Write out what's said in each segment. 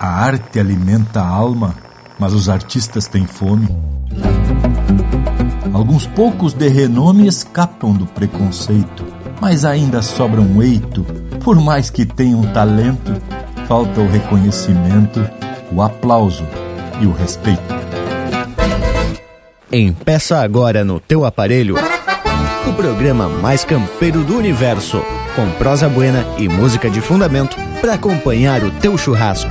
A arte alimenta a alma, mas os artistas têm fome. Alguns poucos de renome escapam do preconceito, mas ainda sobra um eito. Por mais que tenham talento, falta o reconhecimento, o aplauso e o respeito. Empeça agora no teu aparelho o programa mais campeiro do universo, com prosa buena e música de fundamento para acompanhar o teu churrasco.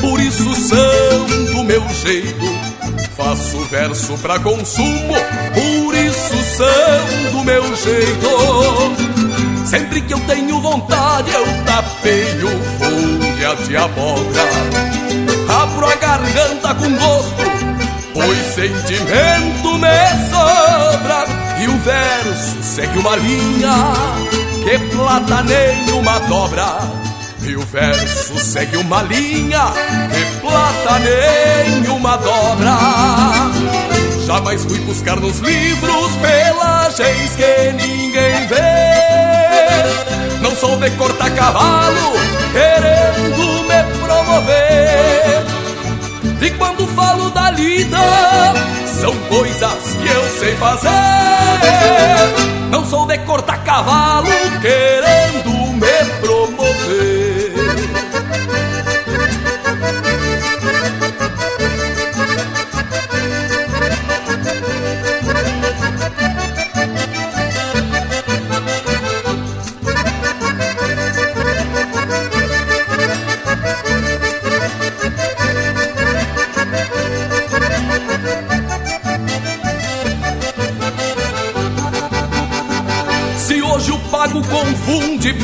por isso são do meu jeito. Faço verso pra consumo, por isso são do meu jeito. Sempre que eu tenho vontade, eu tapeio folha de abóbora. Abro a garganta com gosto, pois sentimento me sobra. E o verso segue uma linha que plataneia uma dobra. E o verso segue uma linha que plataneia uma dobra. Jamais fui buscar nos livros pelagens que ninguém vê. Não sou de cortar cavalo querendo me promover. E quando falo da lida, são coisas que eu sei fazer. Não sou de cortar cavalo querendo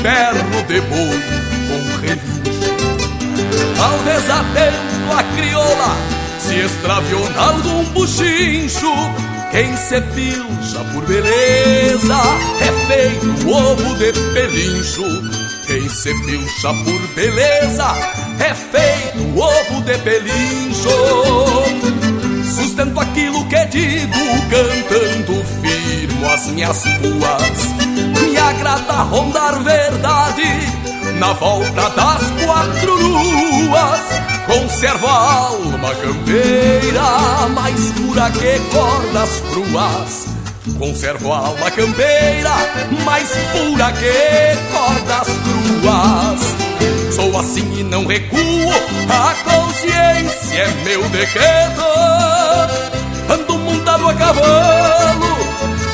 perno de boi com relincho Talvez atento a crioula se extraviou em algum buchincho Quem se pilcha por beleza é feito ovo de pelincho. Quem se pilcha por beleza é feito ovo de pelincho. Sustento aquilo que digo cantando firmo as minhas ruas agrada rondar verdade na volta das quatro luas. Conservo a alma campeira, mais pura que cordas cruas. Conservo a alma campeira, mais pura que cordas cruas. Sou assim e não recuo, a consciência é meu decreto. Ando montado a cavalo,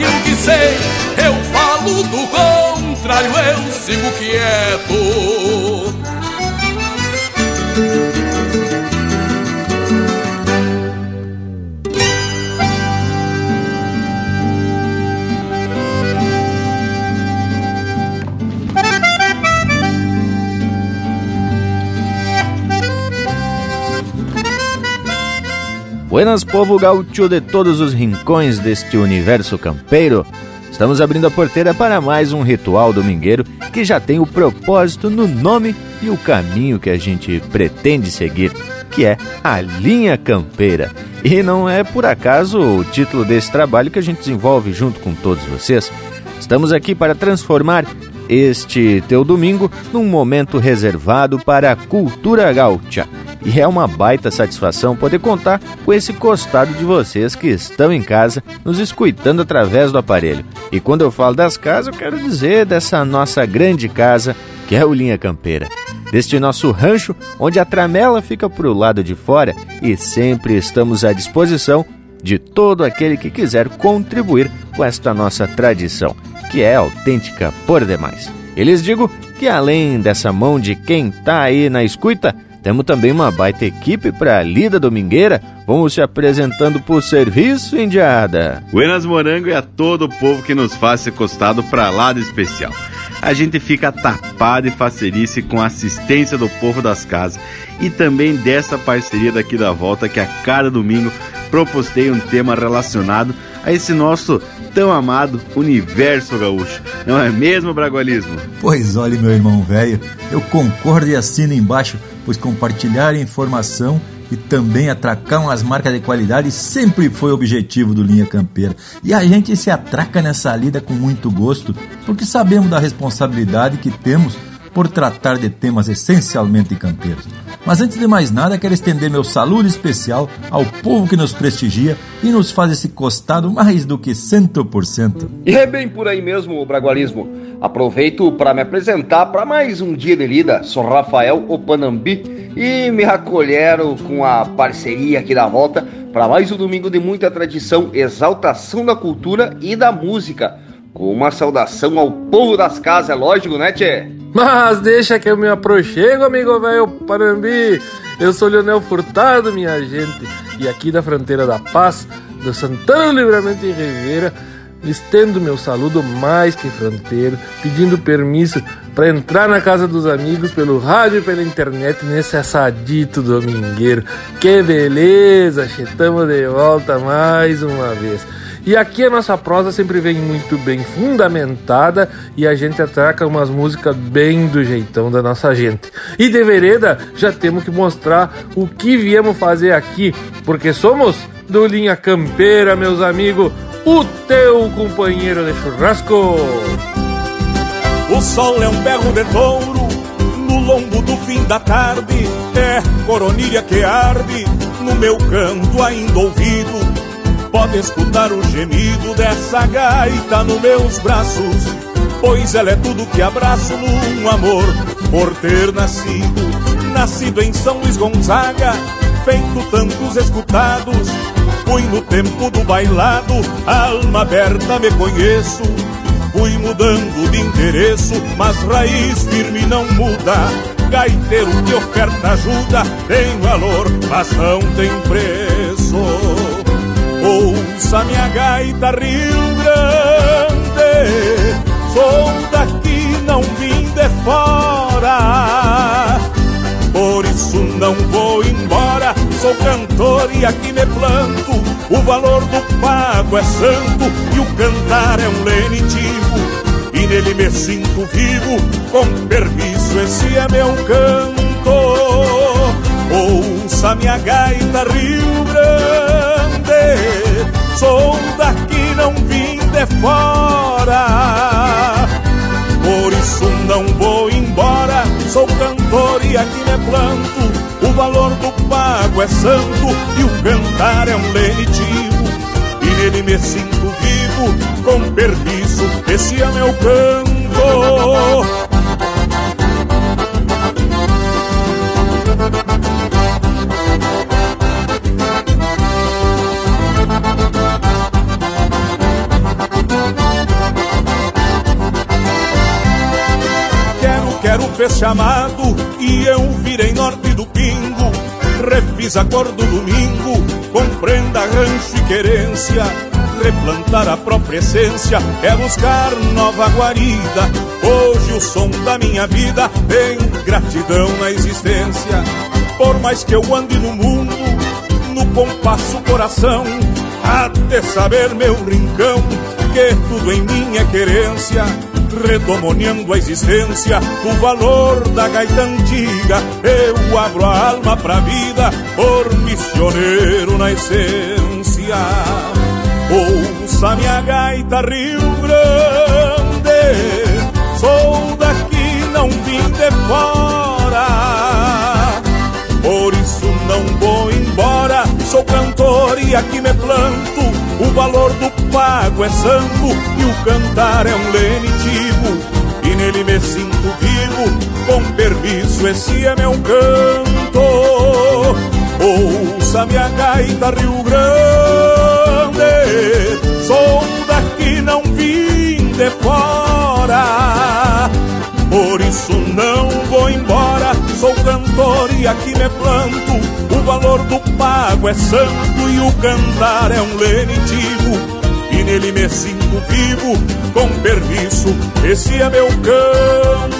Daquilo que sei, eu falo do contrário, eu sigo quieto. Buenas, povo gaúcho de todos os rincões deste universo campeiro. Estamos abrindo a porteira para mais um ritual domingueiro que já tem o propósito no nome e o caminho que a gente pretende seguir, que é a linha campeira. E não é por acaso o título desse trabalho que a gente desenvolve junto com todos vocês. Estamos aqui para transformar este teu domingo num momento reservado para a cultura gaúcha e é uma baita satisfação poder contar com esse costado de vocês que estão em casa nos escutando através do aparelho. E quando eu falo das casas, eu quero dizer dessa nossa grande casa, que é o Linha Campeira. Deste nosso rancho, onde a tramela fica para o lado de fora e sempre estamos à disposição de todo aquele que quiser contribuir com esta nossa tradição, que é autêntica por demais. E lhes digo que além dessa mão de quem está aí na escuta, temos também uma baita equipe para a lida domingueira. Vamos se apresentando por serviço, Indiada. Buenas Morango e a todo o povo que nos faz esse costado para lá de especial. A gente fica tapado e facerice com a assistência do povo das casas e também dessa parceria daqui da volta que a cada domingo propostei um tema relacionado a esse nosso tão amado universo gaúcho. Não é mesmo, Bragualismo? Pois olhe, meu irmão velho, eu concordo e assino embaixo pois compartilhar informação e também atracar umas marcas de qualidade sempre foi o objetivo do Linha Campeira. E a gente se atraca nessa lida com muito gosto, porque sabemos da responsabilidade que temos por tratar de temas essencialmente campeiros. Mas antes de mais nada, quero estender meu saludo especial ao povo que nos prestigia e nos faz esse costado mais do que 100%. E é bem por aí mesmo o bragualismo. Aproveito para me apresentar para mais um dia de lida. Sou Rafael Opanambi e me acolheram com a parceria aqui da volta para mais um domingo de muita tradição, exaltação da cultura e da música. Com uma saudação ao povo das casas, é lógico, né, Tchê? Mas deixa que eu me aproxego, amigo velho Panambi. Eu sou Leonel Furtado, minha gente, e aqui da fronteira da Paz, do Santana Livramento e Ribeira, estendo meu saludo mais que fronteiro, pedindo permisso para entrar na casa dos amigos pelo rádio e pela internet nesse assadito domingueiro. Que beleza! Estamos de volta mais uma vez. E aqui a nossa prosa sempre vem muito bem fundamentada e a gente atraca umas músicas bem do jeitão da nossa gente. E de vereda já temos que mostrar o que viemos fazer aqui, porque somos do Linha Campeira, meus amigos, o teu companheiro de churrasco. O sol é um berro de touro no lombo do fim da tarde, é coronilha que arde no meu canto ainda ouvido Pode escutar o gemido dessa gaita nos meus braços, pois ela é tudo que abraço num amor por ter nascido. Nascido em São Luís Gonzaga, feito tantos escutados, fui no tempo do bailado, alma aberta me conheço. Fui mudando de endereço, mas raiz firme não muda. Gaiteiro que oferta ajuda tem valor, mas não tem preço. Ouça minha gaita Rio Grande Sou daqui, não vim de fora Por isso não vou embora Sou cantor e aqui me planto O valor do pago é santo E o cantar é um lenitivo e nele me sinto vivo, com permisso, esse é meu canto. Ouça minha gaita Rio Grande, Sou daqui, não vim de fora. Por isso não vou embora. Sou cantor e aqui me planto. O valor do pago é santo e o cantar é um lenitivo. E nele me sinto vivo, com permisso, esse é meu canto. Fez chamado e eu virei norte do pingo. Refiz a cor do domingo, compreenda rancho e querência. Replantar a própria essência é buscar nova guarida. Hoje o som da minha vida tem gratidão na existência. Por mais que eu ande no mundo, no compasso coração, até saber meu rincão, que tudo em mim é querência redomoniando a existência, o valor da gaita antiga. Eu abro a alma pra vida, por missioneiro na essência. Ouça minha gaita Rio Grande, sou daqui, não vim de fora. Por isso não vou embora, sou cantor e aqui me planto o valor do pago é santo e o cantar é um lenitivo. E nele me sinto vivo, com permisso, esse é meu canto. Ouça minha gaita Rio Grande, sou daqui, não vim de fora. Por isso não vou embora, sou cantor e aqui me planto o valor do pago é santo e o cantar é um lenitivo. E nele me sinto vivo, com permisso, esse é meu canto.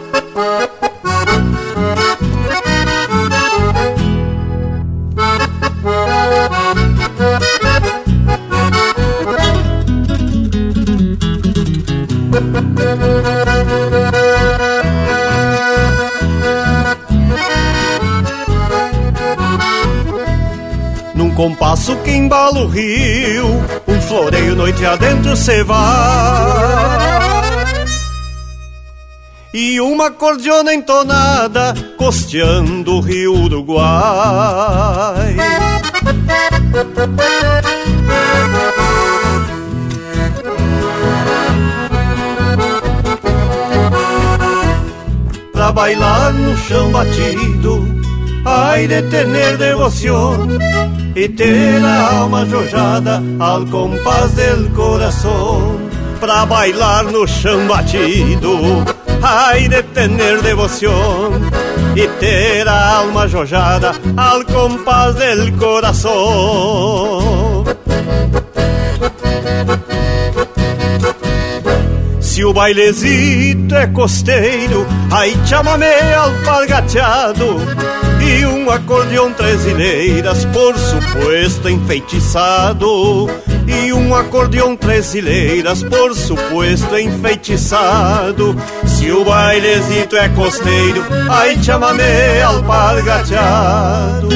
Compasso que embala o rio, um floreio noite adentro cê vai. E uma cordiona entonada costeando o rio Uruguai. Pra bailar no chão batido, ai de tener devoción y ter la alma jojada al compás del corazón para bailar no chão batido. Ai de tener devoción y ter a alma jojada al compás del corazón. Se o bailezito é costeiro, aí chamame alpargateado e um acordeão três ilheiras, por suposto enfeitiçado. E um acordeão três ilheiras, por suposto enfeitiçado. Se o bailezito é costeiro, aí chamame alpargateado.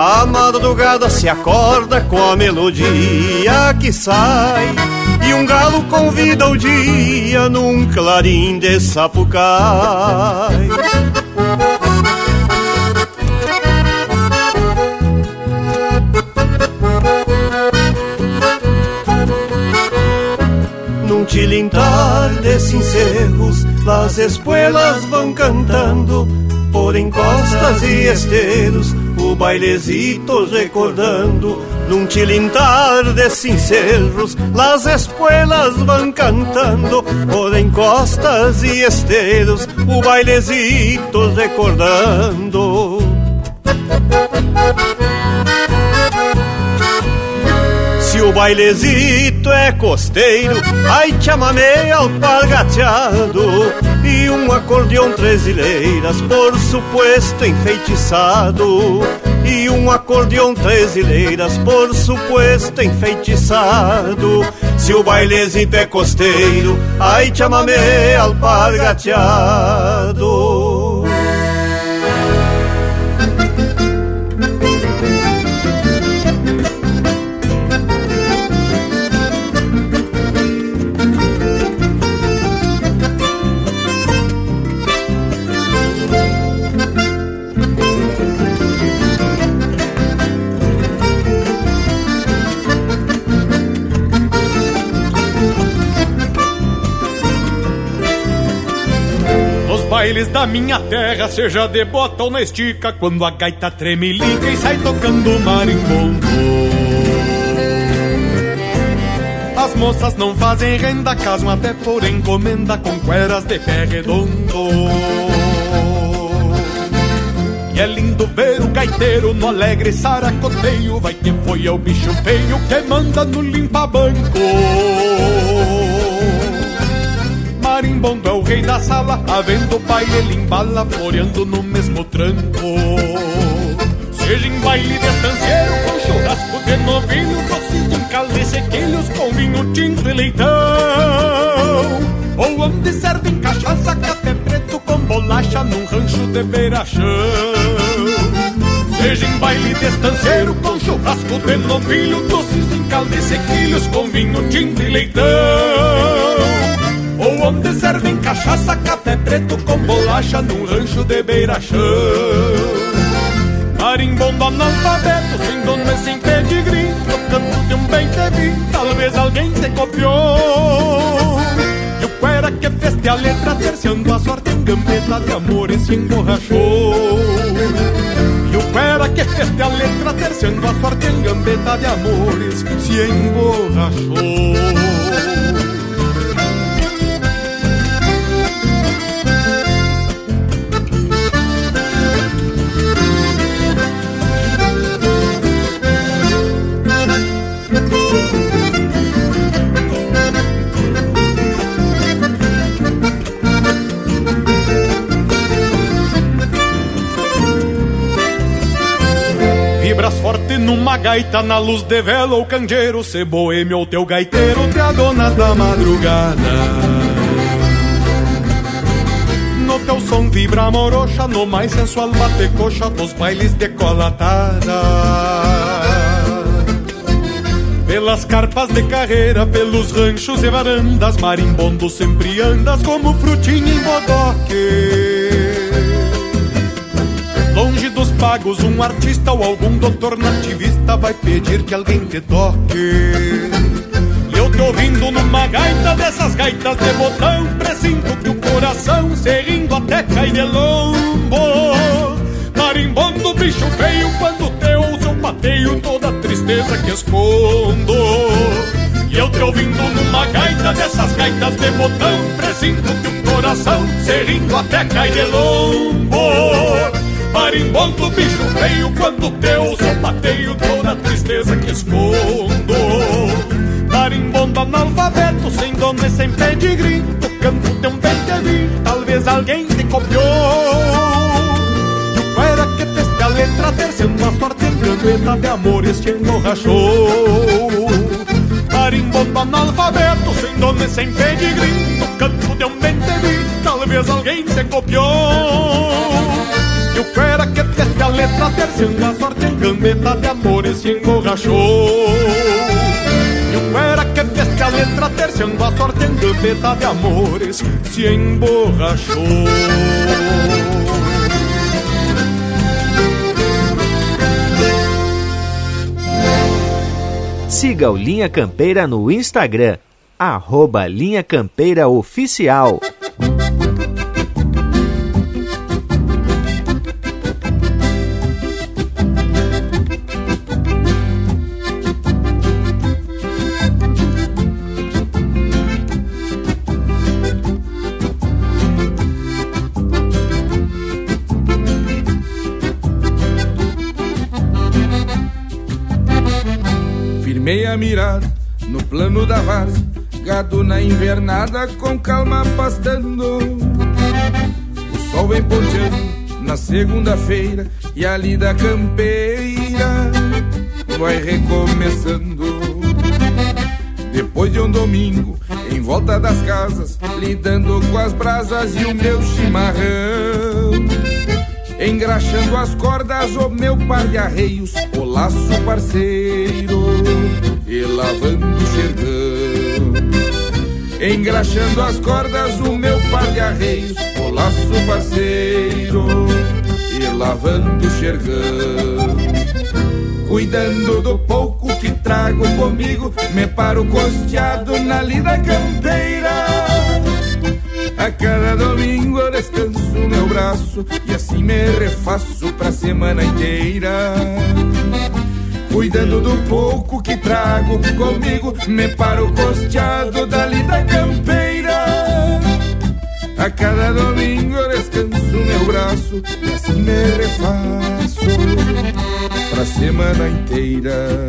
A madrugada se acorda com a melodia que sai. E um galo convida o dia num clarim de sapucai. Num tilintar de encerros, As espuelas vão cantando Por encostas e esteiros o bailezito recordando Num tilintar de cincerros Las espuelas vão cantando Por encostas e esteiros O bailezito recordando Se o bailezito é costeiro Ai chamame alpargateado E um acordeão três ilheiras Por suposto enfeitiçado e um acordeão três ilheiras, por suposto enfeitiçado. Se o bailezinho é costeiro, ai chamame alpargateado. Da minha terra, seja de bota ou na estica, quando a gaita treme liga e sai tocando marimbondo. As moças não fazem renda, casam até por encomenda com cueras de pé redondo. E é lindo ver o gaiteiro no alegre saracoteio, vai quem foi é o bicho feio que manda no limpa-banco marimbondo é o rei da sala, havendo o pai ele embala, floreando no mesmo tranco. Seja em baile de estanceiro, com churrasco de novilho, doces em calde sequilhos, com vinho tinto e leitão. Ou onde servem cachaça, café preto com bolacha, num rancho de beira-chão. Seja em baile de estanceiro, com churrasco de novilho, doces em calde sequilhos, com vinho tinto e leitão. Ou onde servem cachaça, café preto com bolacha num rancho de beira-chão. Marimbondo analfabeto, sem dono e sem pedigree, no canto de um bem te vi, talvez alguém te copiou. E o cuera que feste a letra, terciando a sorte em gambeta de amor e se emborrachou. E o cuera que feste a letra, terciando a sorte em gambeta de amores, se emborrachou. Gaita na luz de vela ou candeeiro, se boêmio ou teu gaiteiro, te adonas da madrugada. No teu som vibra morocha, no mais sensual bate coxa dos bailes de colatada. Pelas carpas de carreira, pelos ranchos e varandas, marimbondo sempre andas como frutinho em bodoque. Longe dos pagos, um artista ou algum doutor nativista vai pedir que alguém te toque. E eu te ouvindo numa gaita dessas gaitas de botão, presinto que o coração se até cai de lombo. Marimbondo, bicho feio, quando te ouço eu pateio toda a tristeza que escondo. E eu te ouvindo numa gaita dessas gaitas de botão, presinto que o coração se até cai de lombo. Marimbondo, bicho feio, quando teu sapateio toda a tristeza que escondo. Marimbondo analfabeto, sem dono e sem pedigree, tocando teu bem te talvez alguém te copiou. E o era que fez a letra terceiro a sorte em gambeta de amores te emborrachou. Marimbondo analfabeto, sem dono e sem pedigree, tocando teu bem te talvez alguém te copiou. E o fera que teste a letra terciando a sorte em gambeta de amores se emborrachou E o fera que teste a letra terciando a sorte em gambeta de amores se emborrachou Siga o Linha Campeira no Instagram, arroba Linha Campeira Oficial. Mirar no plano da várzea, gado na invernada com calma pastando. O sol vem ponteando na segunda-feira e a lida campeira vai recomeçando. Depois de um domingo, em volta das casas, lidando com as brasas e o meu chimarrão. Engraxando as cordas, o meu par de arreios, o laço parceiro, e lavando xergão. Engraxando as cordas, o meu par de arreios, o laço parceiro, e lavando xergão. Cuidando do pouco que trago comigo, me paro costeado na lida campeira. A cada domingo eu descanso meu braço e assim me refaço pra semana inteira. Cuidando do pouco que trago comigo, me paro costeado da lida campeira. A cada domingo descanso meu braço e assim me refaço pra semana inteira.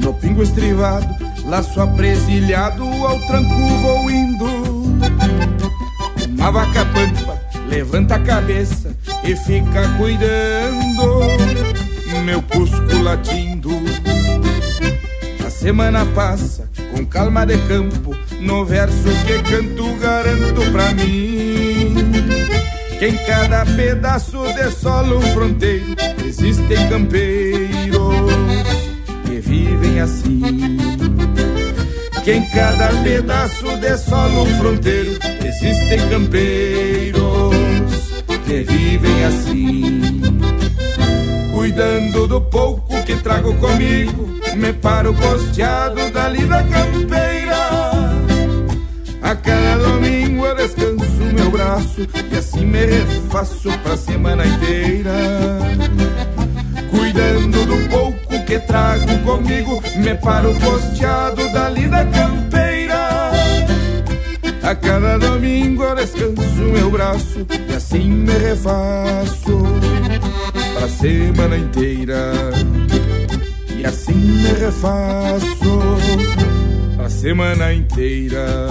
No pingo estrivado, laço apresilhado, ao tranco vou indo. Uma vaca pampa levanta a cabeça e fica cuidando, meu cusco latindo. A semana passa com calma de campo, no verso que canto garanto pra mim. Que em cada pedaço de solo fronteiro existem campeiros vivem assim. Que em cada pedaço de solo fronteiro existem campeiros que vivem assim. Cuidando do pouco que trago comigo, me paro costeado da campeira. A cada domingo eu descanso meu braço e assim me refaço pra semana inteira. Cuidando do pouco que trago comigo, me paro costeado da lida campeira. A cada domingo eu descanso meu braço e assim me refaço pra semana inteira. E assim me refaço pra semana inteira.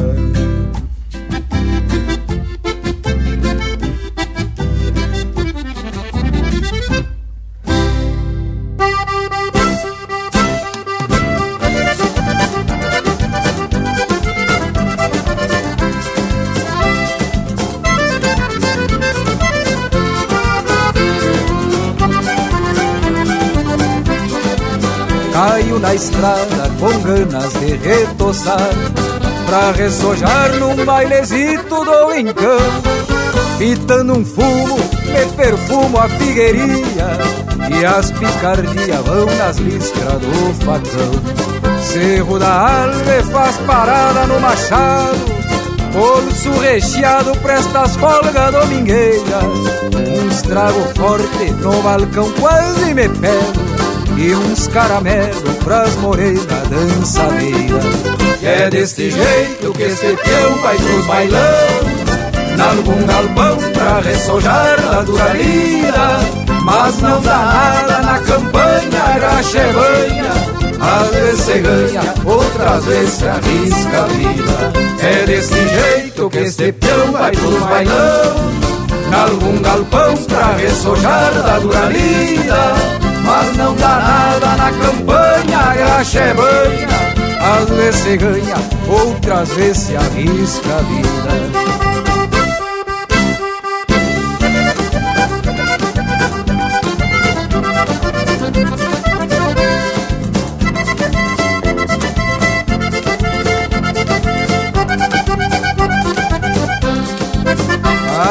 Caio na estrada com ganas de retoçar Pra ressojar num bailezito do encanto Pitando um fumo, me perfumo a figueirinha E as picardias vão nas listras do facão. Cerro da Alve faz parada no machado Bolso recheado as folgas domingueiras. Uns trago forte no balcão quase me pego e uns caramelo pras morenas dançadeiras. É deste jeito que esse peão vai pros bailão, nalgum galpão pra ressojar da dura lida. Mas não dá nada na campanha, graxa é. Às vezes se ganha, outras vezes se arrisca a vida. É desse jeito que esse peão vai pros bailão, nalgum galpão pra ressojar da dura lida. Mas não dá nada na campanha, a graxa é banha. Às vezes se ganha, outras vezes se arrisca a vida.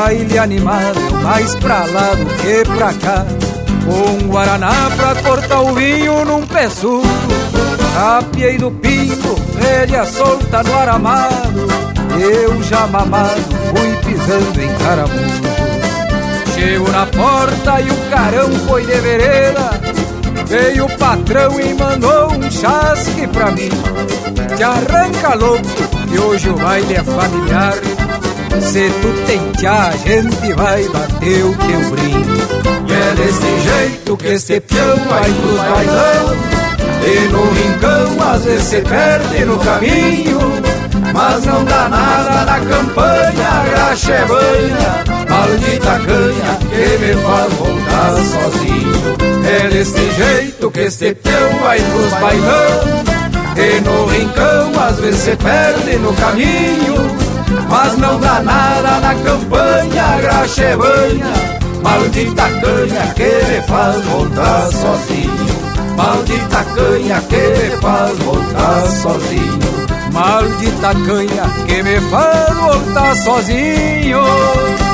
A ilha animada é mais pra lá do que pra cá um guaraná pra cortar o vinho num peçudo Capiei do pinto, rédea solta no aramado Eu já mamado fui pisando em caramujo Chego na porta e o carão foi de vereda Veio o patrão e mandou um chasque pra mim. Te arranca louco, que hoje o baile é familiar. Se tu tentear, a gente vai bater o teu brinco. É desse jeito que este peão vai pros bailão. E no rincão às vezes se perde no caminho. Mas não dá nada na campanha, graxa é banha. Maldita canha que me faz voltar sozinho. É desse jeito que este peão vai pros bailão. E no rincão às vezes se perde no caminho. Mas não dá nada na campanha, graxa é banha Maldita canha que me faz voltar sozinho. Maldita canha que me faz voltar sozinho. Maldita canha que me faz voltar sozinho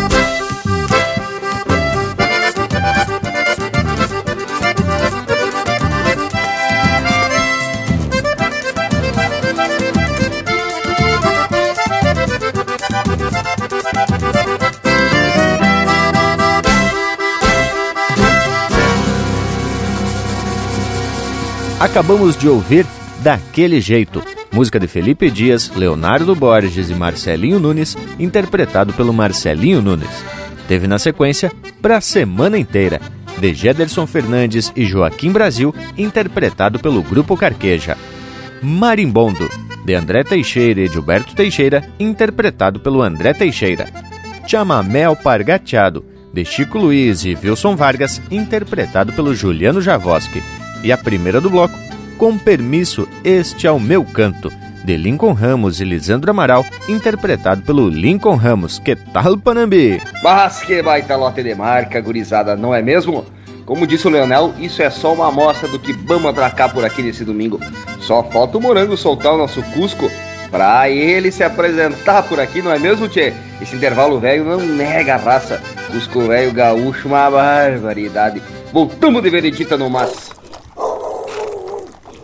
Acabamos de ouvir Daquele Jeito, música de Felipe Dias, Leonardo Borges e Marcelinho Nunes, interpretado pelo Marcelinho Nunes. Teve na sequência Pra Semana Inteira, de Gederson Fernandes e Joaquim Brasil, interpretado pelo Grupo Carqueja. Marimbondo, de André Teixeira e Gilberto Teixeira, interpretado pelo André Teixeira. Chamamé Alpargateado, de Chico Luiz e Wilson Vargas, interpretado pelo Juliano Javoski. E a primeira do bloco, Com Permisso, Este é o Meu Canto, de Lincoln Ramos e Lisandro Amaral, interpretado pelo Lincoln Ramos. Que tal, Panambi? Mas que baita lote de marca, gurizada, não é mesmo? Como disse o Leonel, isso é só uma amostra do que vamos atracar por aqui nesse domingo. Só falta o Morango soltar o nosso Cusco pra ele se apresentar por aqui, não é mesmo, Tchê? Esse intervalo velho não nega a raça. Cusco velho gaúcho, uma barbaridade. Voltamos de veredita no mas.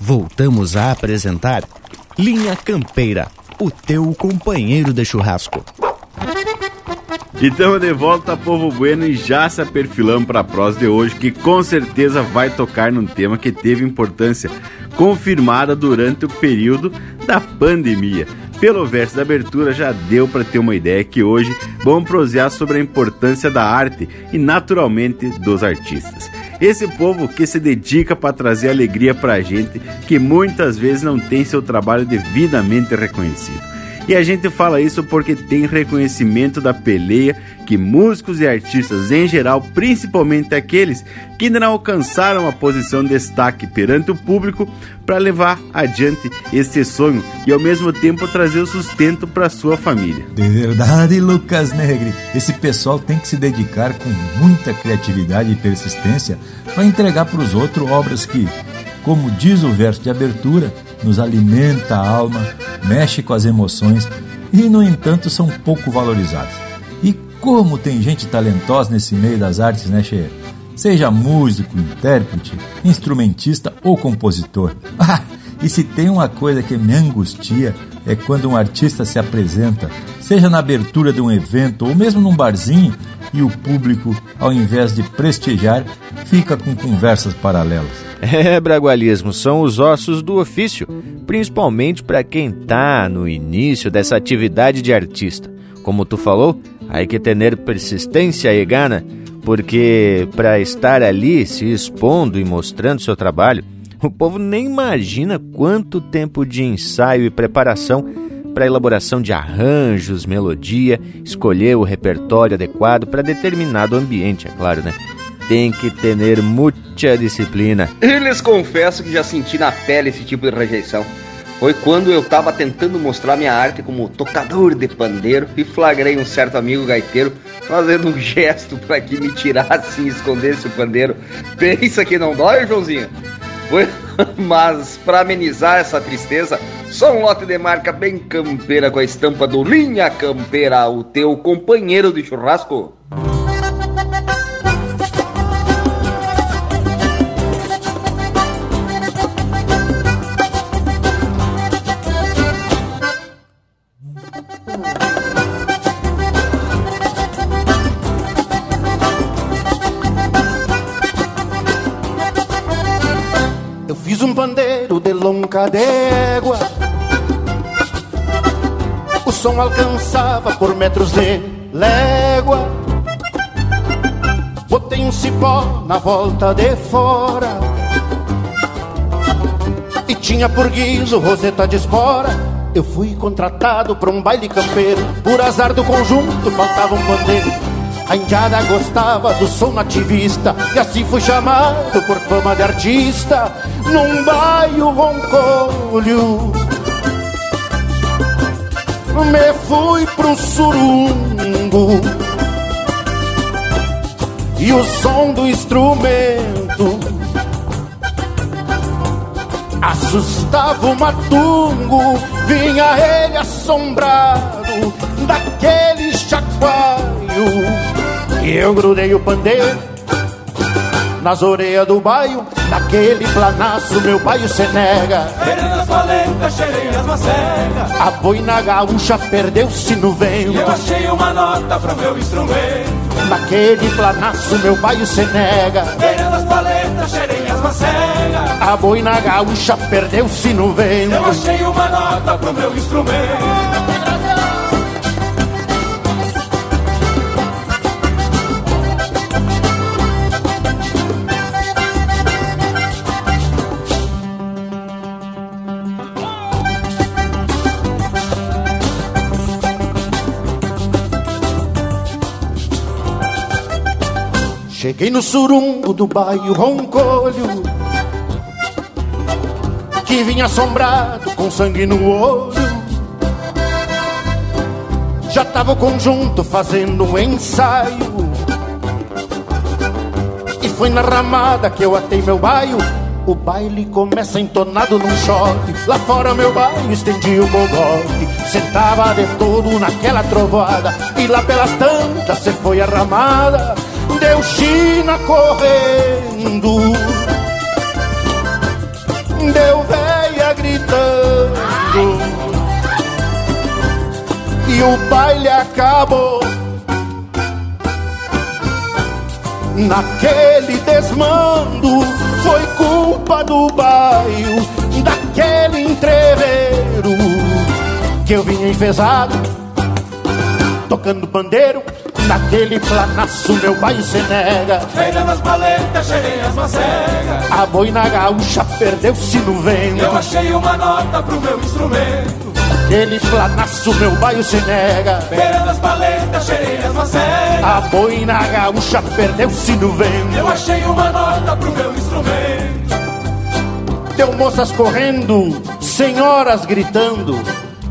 Voltamos a apresentar Linha Campeira, o teu companheiro de churrasco. E estamos de volta, povo bueno, e já se perfilamos para a prosa de hoje, que com certeza vai tocar num tema que teve importância confirmada durante o período da pandemia. Pelo verso da abertura já deu para ter uma ideia que hoje vamos prosear sobre a importância da arte e naturalmente dos artistas. Esse povo que se dedica para trazer alegria para a gente, que muitas vezes não tem seu trabalho devidamente reconhecido. E a gente fala isso porque tem reconhecimento da peleia que músicos e artistas em geral, principalmente aqueles que ainda não alcançaram a posição de destaque perante o público, para levar adiante esse sonho e ao mesmo tempo trazer o sustento para sua família. De verdade, Lucas Negri, esse pessoal tem que se dedicar com muita criatividade e persistência para entregar para os outros obras que, como diz o verso de abertura, nos alimenta a alma, mexe com as emoções e, no entanto, são pouco valorizados. E como tem gente talentosa nesse meio das artes, né, Che? Seja músico, intérprete, instrumentista ou compositor. Ah, e se tem uma coisa que me angustia é quando um artista se apresenta, seja na abertura de um evento ou mesmo num barzinho, e o público, ao invés de prestigiar, fica com conversas paralelas. É, Bragualismo, são os ossos do ofício, principalmente para quem tá no início dessa atividade de artista. Como tu falou, hay que ter persistência e gana, porque para estar ali se expondo e mostrando seu trabalho, o povo nem imagina quanto tempo de ensaio e preparação para elaboração de arranjos, melodia, escolher o repertório adequado para determinado ambiente, é claro, né? tem que ter muita disciplina. E lhes confesso que já senti na pele esse tipo de rejeição. Foi quando eu tava tentando mostrar minha arte como tocador de pandeiro e flagrei um certo amigo gaiteiro fazendo um gesto para que me tirasse e escondesse o pandeiro. Pensa que não dói, Joãozinho? Foi... Mas para amenizar essa tristeza, só um lote de marca bem campeira com a estampa do Linha Campeira, o teu companheiro de churrasco. Longa d'égua O som alcançava por metros de légua. Botei um cipó na volta de fora. E tinha por guiso roseta de espora. Eu fui contratado para um baile campeiro. Por azar do conjunto faltava um pandeiro a indiada gostava do som nativista. E assim fui chamado por fama de artista Num baio roncolho Me fui pro surungo. E o som do instrumento Assustava o matungo. Vinha ele assombrado Daquele chacoalho. E eu grudei o pandeiro nas orelhas do baio, naquele planaço meu baio se nega. Fernando as paletas, cheirei as macegas. A boina gaúcha perdeu-se no vento. Eu achei uma nota para meu instrumento. Naquele planaço meu baio se nega. Fernando as paletas, cheirei as macegas. A boina gaúcha perdeu-se no vento. Eu achei uma nota pro meu instrumento. Cheguei no surungo do bairro Roncolho Que vinha assombrado com sangue no olho. Já tava o conjunto fazendo um ensaio. E foi na ramada que eu atei meu bairro o baile começa entonado num choque Lá fora meu baile estendi o bogote. Sentava de todo naquela trovoada. E lá pelas tantas se foi a ramada deu China correndo, deu véia gritando, e o baile acabou. Naquele desmando foi culpa do bairro, daquele entreveiro que eu vinha enfesado, tocando pandeiro Naquele planaço meu pai se nega. Feirando as paletas, cheirei as macegas A boina gaúcha perdeu-se no vento. Eu achei uma nota pro meu instrumento. Naquele planaço meu baio se nega. Feirando as paletas, cheirei as macegas A boina gaúcha perdeu-se no vento. Eu achei uma nota pro meu instrumento. Deu moças correndo, senhoras gritando.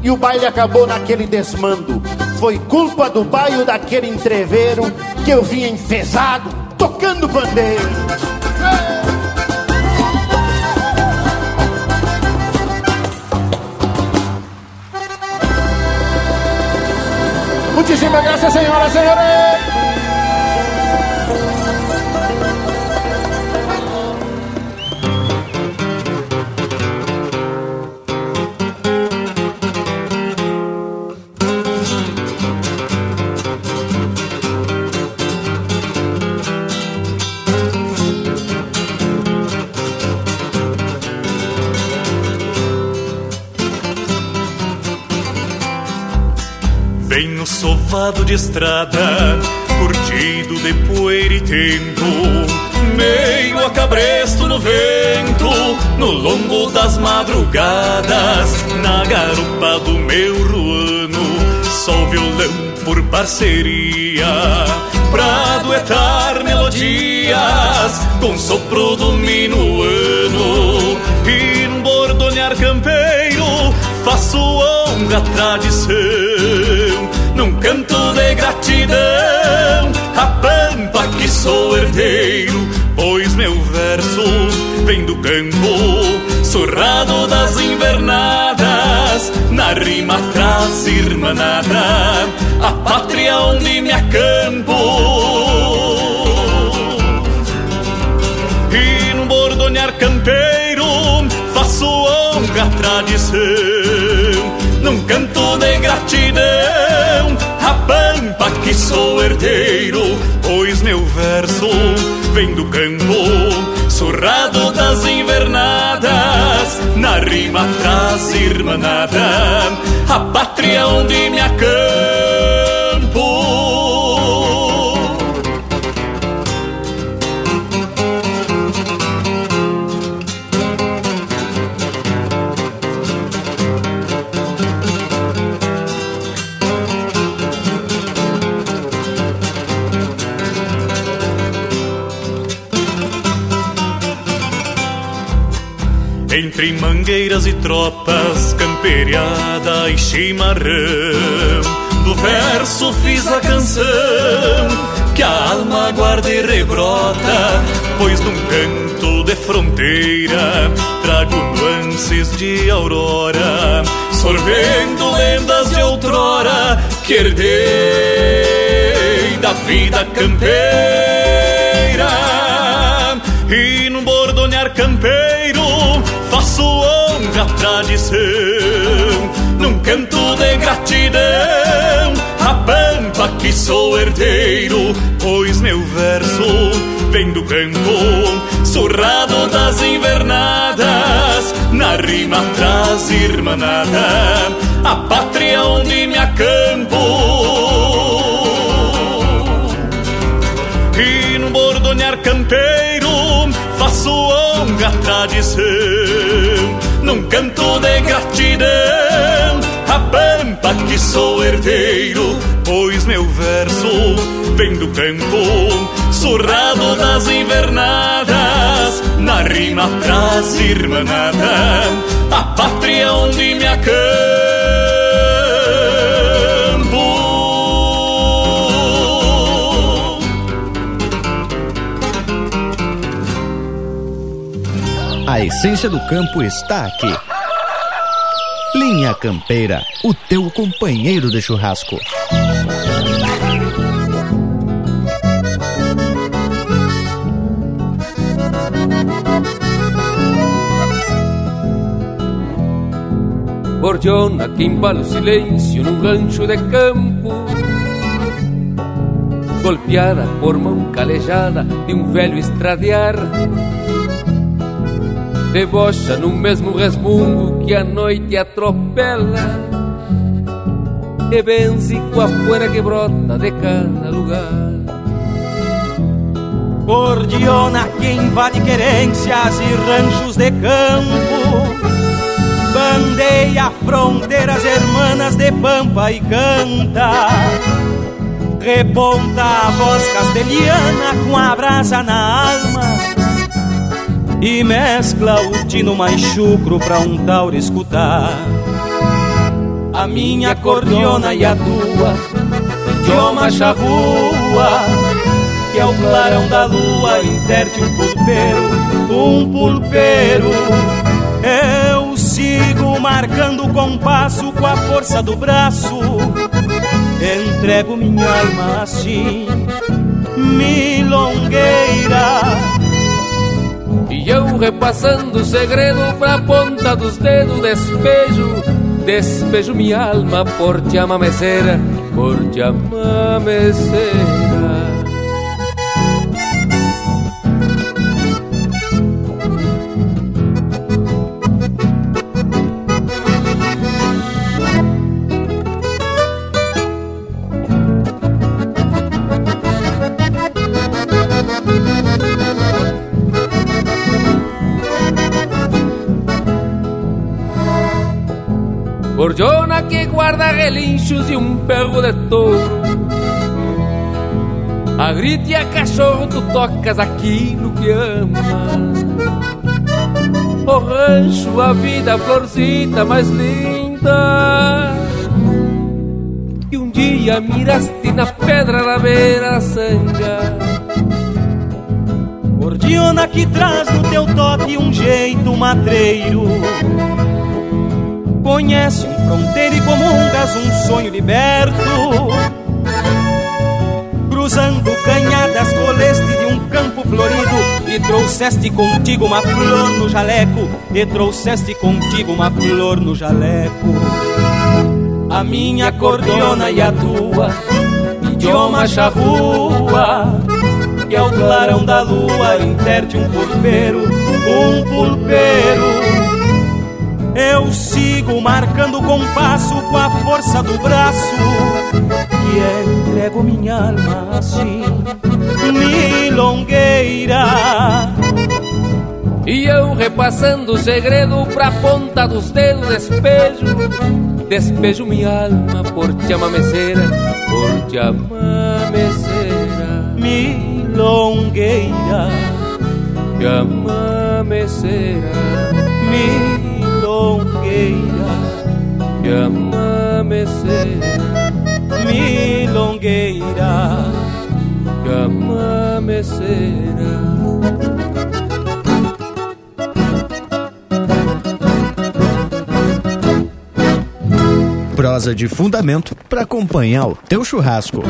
E o baile acabou naquele desmando foi culpa do baio daquele entreveiro que eu vinha enfesado tocando pandeiro. Muitíssimas graças, senhoras e senhores. Sovado de estrada, curtido de poeira e tempo, meio a cabresto no vento, no longo das madrugadas, na garupa do meu ruano, só o violão por parceria, pra duetar melodias, com sopro do minuano, e num bordonhar campeiro faço honra à tradição, canto de gratidão, a pampa que sou herdeiro, pois meu verso vem do campo, surrado das invernadas, na rima traz irmanada, a pátria onde me acampo. E no bordonhar campeiro faço honra à tradição, num canto de gratidão, sou herdeiro, pois meu verso vem do campo, surrado das invernadas, na rima traz irmanada, a pátria onde me acampo. Mangueiras e tropas, camperiada e chimarrão, do verso fiz a canção que a alma guarda e rebrota, pois num canto de fronteira trago nuances de aurora, sorvendo lendas de outrora que herdei da vida campeira. De gratidão, a pampa que sou herdeiro, pois meu verso vem do campo, surrado das invernadas, na rima traz irmanada, a pátria onde me acampo. E no bordonhar campeiro faço honra à tradição, num canto de gratidão, sou herdeiro, pois meu verso vem do campo, surrado das invernadas, na rima traz irmanada, a pátria onde me acampo. A essência do campo está aqui. Linha Campeira, o teu companheiro de churrasco. Gordiona que embala o silêncio num rancho de campo Golpeada por mão calejada de um velho estradear Debocha no mesmo resmungo que a noite atropela. E benze com a poeira que brota de cada lugar. Gordiona que invade querências e ranchos de campo. Bandeia fronteiras hermanas de pampa e canta. Reponta a voz castelhana com a brasa na alma E mescla o tino mais chucro pra um tauro escutar. A minha cordiona e a tua Idioma chavua Que é o clarão da lua interte um pulpeiro Um pulpeiro. Eu sigo marcando o compasso com a força do braço. Entrego minha alma assim Milongueira E eu repassando o segredo pra ponta dos dedos despejo Despejo minha alma por te amamecer Por te amamecer relinchos e um perro de touro A grite e a cachorro tu tocas aquilo que ama O rancho, a vida, a florcita mais linda que um dia miraste na pedra da beira da sanga. Gordiona que traz no teu toque um jeito matreiro. Conhece um fronteiro e comungas um sonho liberto. Cruzando canhadas, coleste de um campo florido E trouxeste contigo uma flor no jaleco E trouxeste contigo uma flor no jaleco A minha cordiona e a tua Idioma charrua Que é o clarão da lua Interte um pulpeiro, um pulpeiro eu sigo marcando o compasso com a força do braço Que entrego minha alma assim Milongueira. E eu repassando o segredo pra ponta dos dedos despejo Despejo minha alma por te amameceira Por te amameceira Milongueira. Te amameceira Milongueira milongueira Chama meceira Milongueira Chama meceira Prosa de fundamento para acompanhar o teu churrasco.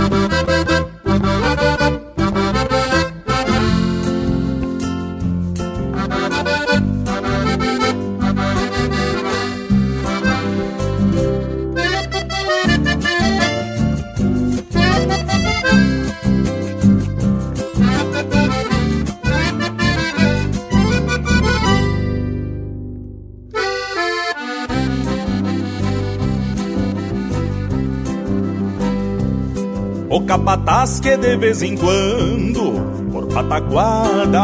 De vez em quando, por pataguada,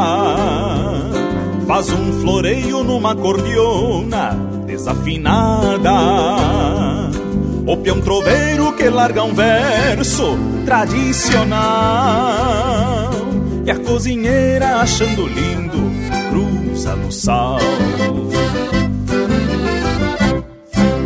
faz um floreio numa cordiona desafinada. O peão troveiro que larga um verso tradicional. E a cozinheira achando lindo, cruza no sal.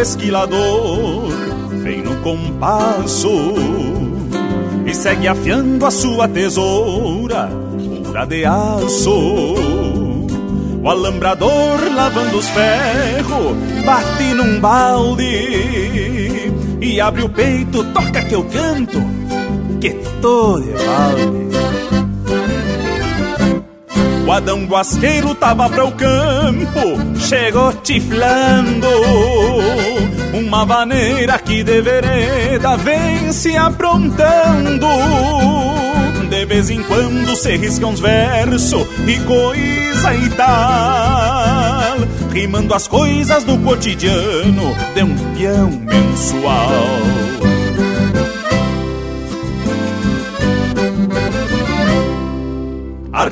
Esquilador vem no compasso e segue afiando a sua tesoura, pura de aço. O alambrador lavando os ferros, bate num balde e abre o peito, toca que eu canto, que tô de balde. O Adão Guasqueiro tava para o campo, chegou tiflando. Uma uma vaneira que de vereda vem se aprontando. De vez em quando se risca uns versos e coisa e tal, rimando as coisas do cotidiano de um peão mensual.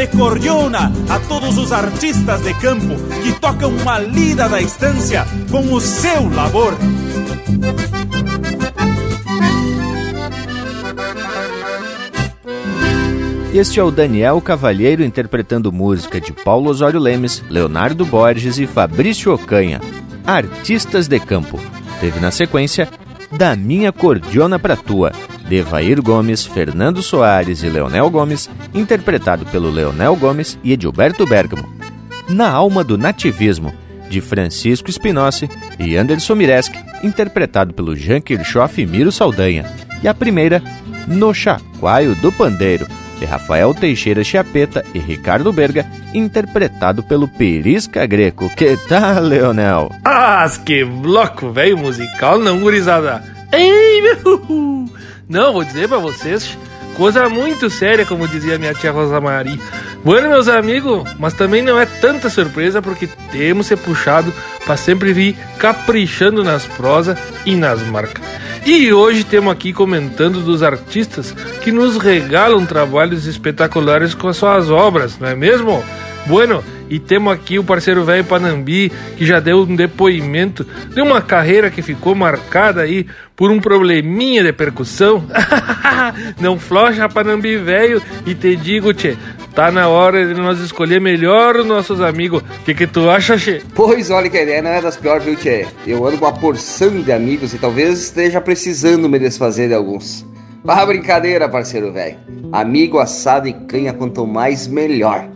De cordiona a todos os artistas de campo que tocam uma lida da estância com o seu labor. Este é o Daniel Cavalheiro interpretando música de Paulo Osório Lemes, Leonardo Borges e Fabrício Ocanha, Artistas de Campo. Teve na sequência Da Minha Cordiona Pra Tua, Devair Gomes, Fernando Soares e Leonel Gomes, interpretado pelo Leonel Gomes e Edilberto Bergamo. Na Alma do Nativismo, de Francisco Spinozzi e Anderson Miresk, interpretado pelo Jean Kirchhoff e Miro Saldanha. E a primeira, No Chacoalho do Pandeiro, de Rafael Teixeira Chiapeta e Ricardo Berga, interpretado pelo Perisca Greco. Que tal, Leonel? Ah, que bloco, velho musical, não, gurizada. Ei, meu! Não, vou dizer para vocês, coisa muito séria, como dizia minha tia Rosa Maria. Bueno, meus amigos, mas também não é tanta surpresa porque temos se puxado para sempre vir caprichando nas prosas e nas marcas. E hoje temos aqui comentando dos artistas que nos regalam trabalhos espetaculares com as suas obras, não é mesmo? Bueno, e temos aqui o parceiro velho Panambi, que já deu um depoimento de uma carreira que ficou marcada aí por um probleminha de percussão. Não flocha, Panambi velho, e te digo, tchê, tá na hora de nós escolher melhor os nossos amigos. O que, que tu acha, Che? Pois olha que a ideia não é das piores, viu, Tchê? Eu ando com uma porção de amigos e talvez esteja precisando me desfazer de alguns. Ah, brincadeira, parceiro velho. Amigo assado e canha, quanto mais melhor.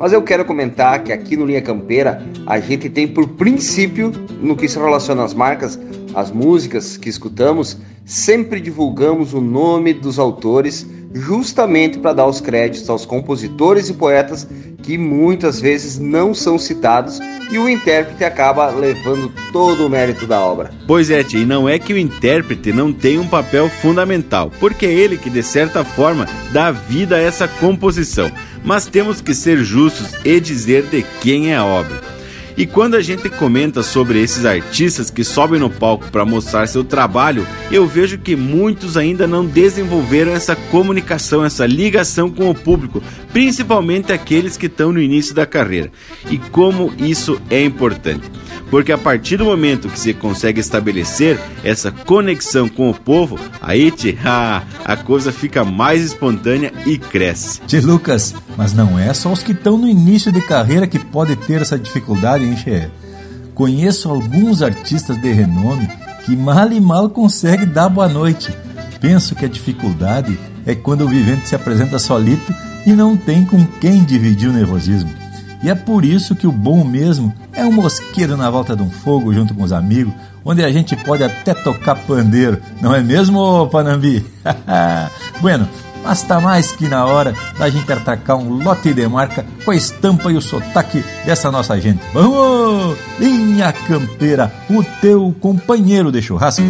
Mas eu quero comentar que aqui no Linha Campeira a gente tem por princípio, no que se relaciona às marcas, as músicas que escutamos, sempre divulgamos o nome dos autores justamente para dar os créditos aos compositores e poetas que muitas vezes não são citados e o intérprete acaba levando todo o mérito da obra. Pois é, e não é que o intérprete não tem um papel fundamental, porque é ele que de certa forma dá vida a essa composição mas temos que ser justos e dizer de quem é a obra. E quando a gente comenta sobre esses artistas que sobem no palco para mostrar seu trabalho, eu vejo que muitos ainda não desenvolveram essa comunicação, essa ligação com o público, principalmente aqueles que estão no início da carreira. E como isso é importante porque a partir do momento que você consegue estabelecer essa conexão com o povo, aí ah, a coisa fica mais espontânea e cresce. Tchê Lucas, mas não é só os que estão no início de carreira que podem ter essa dificuldade, hein, Tchê? Conheço alguns artistas de renome que mal e mal conseguem dar boa noite. Penso que a dificuldade é quando o vivente se apresenta solito e não tem com quem dividir o nervosismo. E é por isso que o bom mesmo é um mosqueiro na volta de um fogo junto com os amigos, onde a gente pode até tocar pandeiro, não é mesmo, Panambi? bueno, mas tá mais que na hora da gente atracar um lote de marca com a estampa e o sotaque dessa nossa gente. Vamos! Linha Campeira, o teu companheiro de churrasco.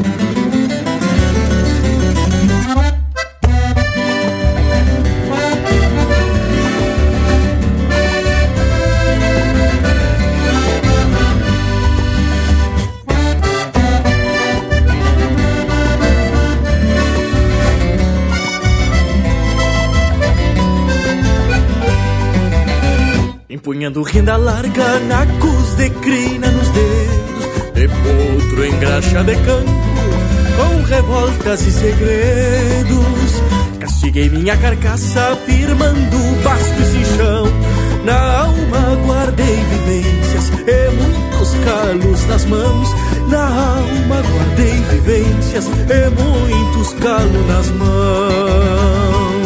Banhando renda larga na cruz de crina nos dedos De potro em graxa de campo Com revoltas e segredos. Castiguei minha carcaça firmando basto e chão. Na alma guardei vivências e muitos calos nas mãos. Na alma guardei vivências e muitos calos nas mãos.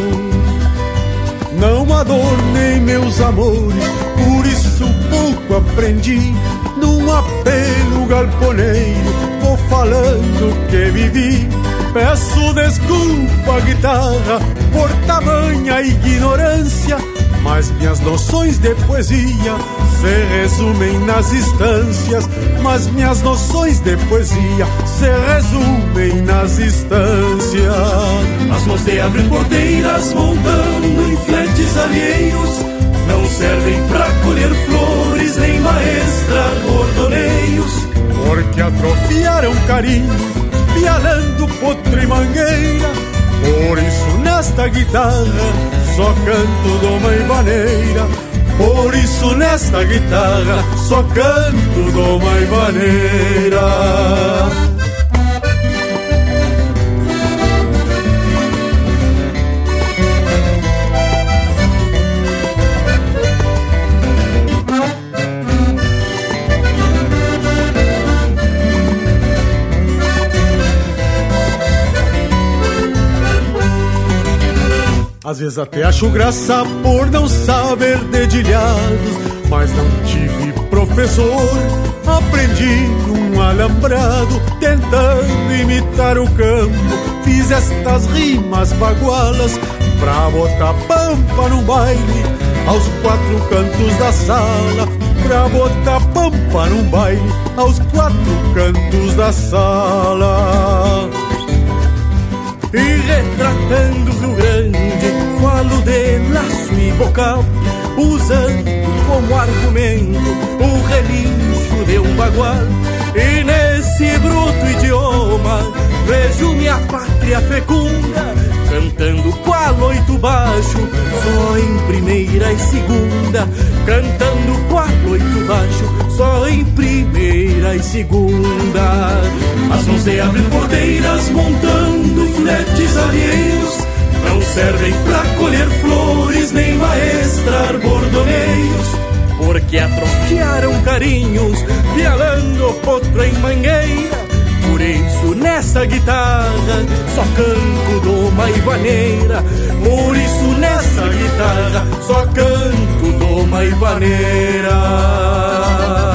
Não adornei meus amores, por isso pouco aprendi Num apelo galponeiro, vou falando que vivi Peço desculpa, guitarra, por tamanha ignorância, mas minhas noções de poesia se resumem nas instâncias. Mas minhas noções de poesia se resumem nas instâncias. As mãos de abrir porteiras montando em fletes alheios não servem pra colher flores nem maestrar bordoneios. Porque atrofiaram carinho pialando potro e mangueira. Por isso nesta guitarra só canto doma e vaneira. Por isso nesta guitarra só canto doma e vaneira. Às vezes até acho graça por não saber dedilhados, mas não tive professor. Aprendi num alambrado, tentando imitar o campo. Fiz estas rimas bagualas pra botar pampa no baile, aos quatro cantos da sala. Pra botar pampa no baile, aos quatro cantos da sala. E retratando o Rio Grande, falo de laço e bocal, usando como argumento o relincho de um bagual. E nesse bruto idioma, vejo minha pátria fecunda, cantando qual oito baixo, só em primeira e segunda, cantando qual oito baixo, só em primeira e segunda. As mãos de abrir porteiras montando fletes alheios não servem pra colher flores nem maestrar bordoneios. Porque atrofiaram carinhos, pialando potro em mangueira. Isso nessa guitarra só canto doma e vaneira. Isso nessa guitarra só canto doma e vaneira.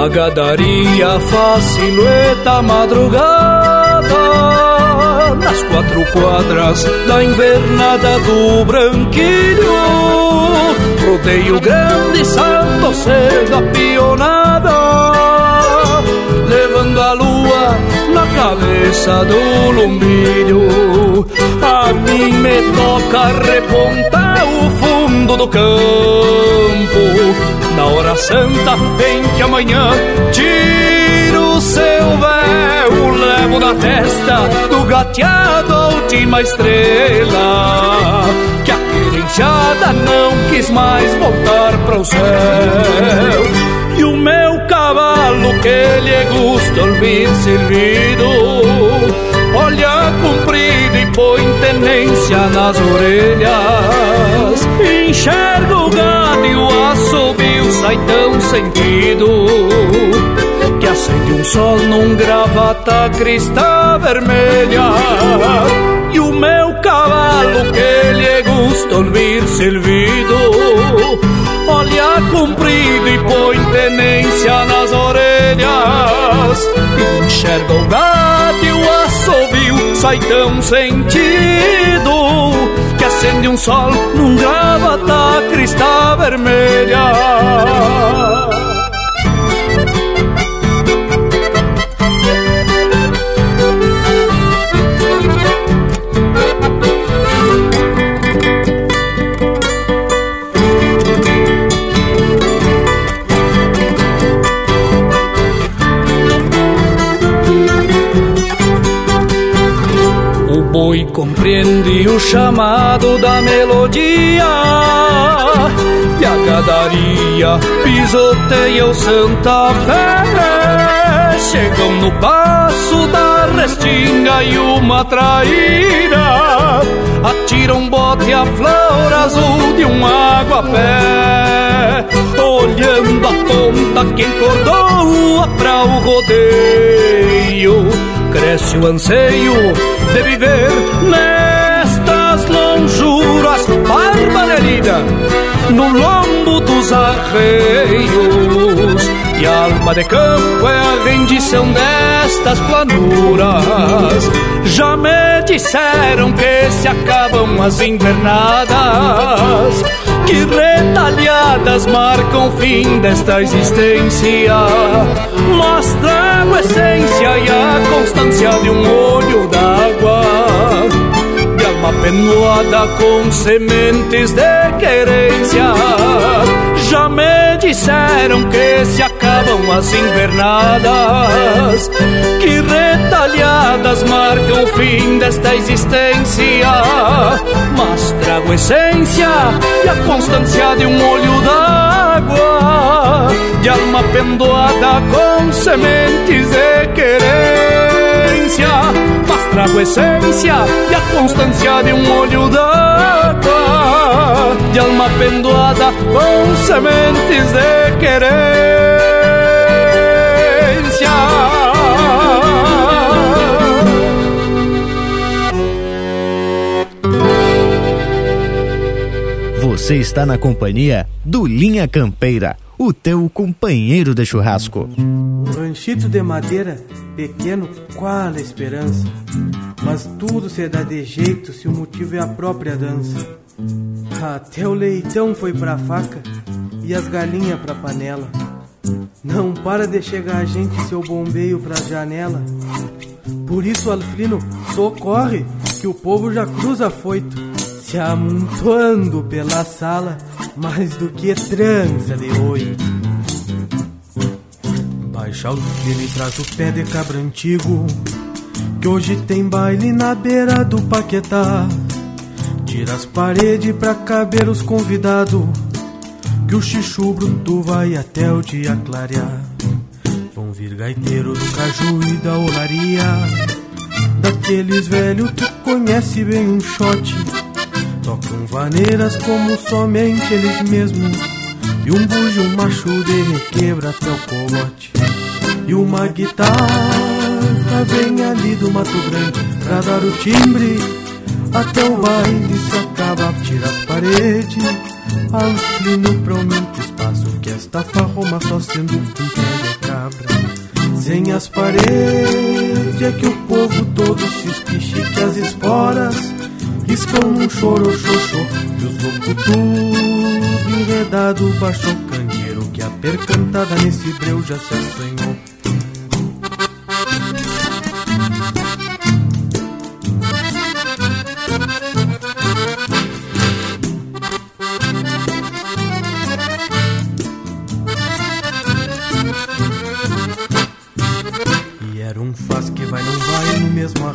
Da gadaria faz silhueta madrugada. Nas quatro quadras da invernada do branquilho Rodeio grande, salto cedo a pionada. Levando a lua na cabeça do lumbilho A mim me toca repontar o fundo do campo na hora santa em que amanhã tiro o seu véu, levo na testa do gateado a última estrela. Que a querenchada não quis mais voltar para o céu. E o meu cavalo que lhe gusta ouvir servido, põe tenência nas orelhas. Enxergo o gado e o assobio sai tão sentido que acende um sol num gravata crista vermelha. E o meu cavalo que lhe gusta ouvir silvido, olha comprido e põe tenência nas orelhas. E enxerga o gato e o assovio sai tão sentido Que acende um sol num gravata crista vermelha boi compreende o chamado da melodia. E a gadaria pisoteia o Santa Fé. Chegam no passo da restinga e uma traíra. Atira um bote a flor azul de um água-pé. Olhando a ponta quem cordoa pra o rodeio Cresce o anseio de viver nestas lonjuras Barba delida no lombo dos arreios. E alma de campo é a rendição destas planuras. Já me disseram que se acabam as invernadas Que retalhadas marcam o fim desta existência. Mostra a essência e a constância de um olho d'água De alma penuada com sementes de querência disseram que se acabam as invernadas Que retalhadas marcam o fim desta existência. Mas trago essência e a constância de um olho d'água De alma pendoada com sementes de querência. Mas trago essência e a constância de um olho d'água De alma pendoada com sementes de querência Você está na companhia do Linha Campeira, o teu companheiro de churrasco. Um ranchito de madeira, pequeno, qual a esperança? Mas tudo se dá de jeito se o motivo é a própria dança. Até o leitão foi pra faca e as galinhas pra panela. Não para de chegar a gente, seu bombeio pra janela. Por isso, Alfrino, socorre, que o povo já cruza foito, se amontoando pela sala, mais do que trança de oito. Baixa o Alfrino e traz o pé de cabra antigo, que hoje tem baile na beira do Paquetá. Tira as paredes pra caber os convidados que o chichu bruto vai até o dia clarear. Vão vir gaiteiro do caju e da olaria, daqueles velhos que conhece bem um shot. Tocam vaneiras como somente eles mesmos, e um bujo macho de requebra até o colote. E uma guitarra vem ali do Mato Grande pra dar o timbre, até o baile se acaba, tira as paredes. Alfino promete espaço que esta farroma só sendo um pé cabra. Sem as paredes é que o povo todo se espiche que as esporas riscam num choro xoxô e os loucos tudo enredado baixo candeeiro que a percantada nesse breu já se assanhou.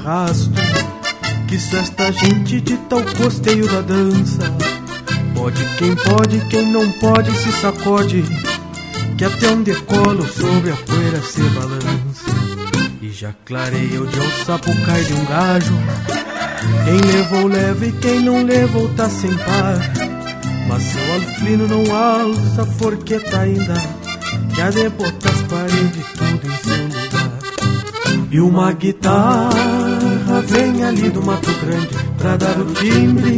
Arrasto. Que só esta gente de tal costeio da dança Pode quem pode, quem não pode se sacode. Que até um decolo sobre a poeira se balança. E já clareia o dia o sapo cai de um gajo. Quem levou leva e quem não levou tá sem par. Mas seu alfino não alça a forqueta ainda. Que há de botar as paredes tudo em seu lugar. E uma guitarra vem ali do Mato Grande pra dar o timbre.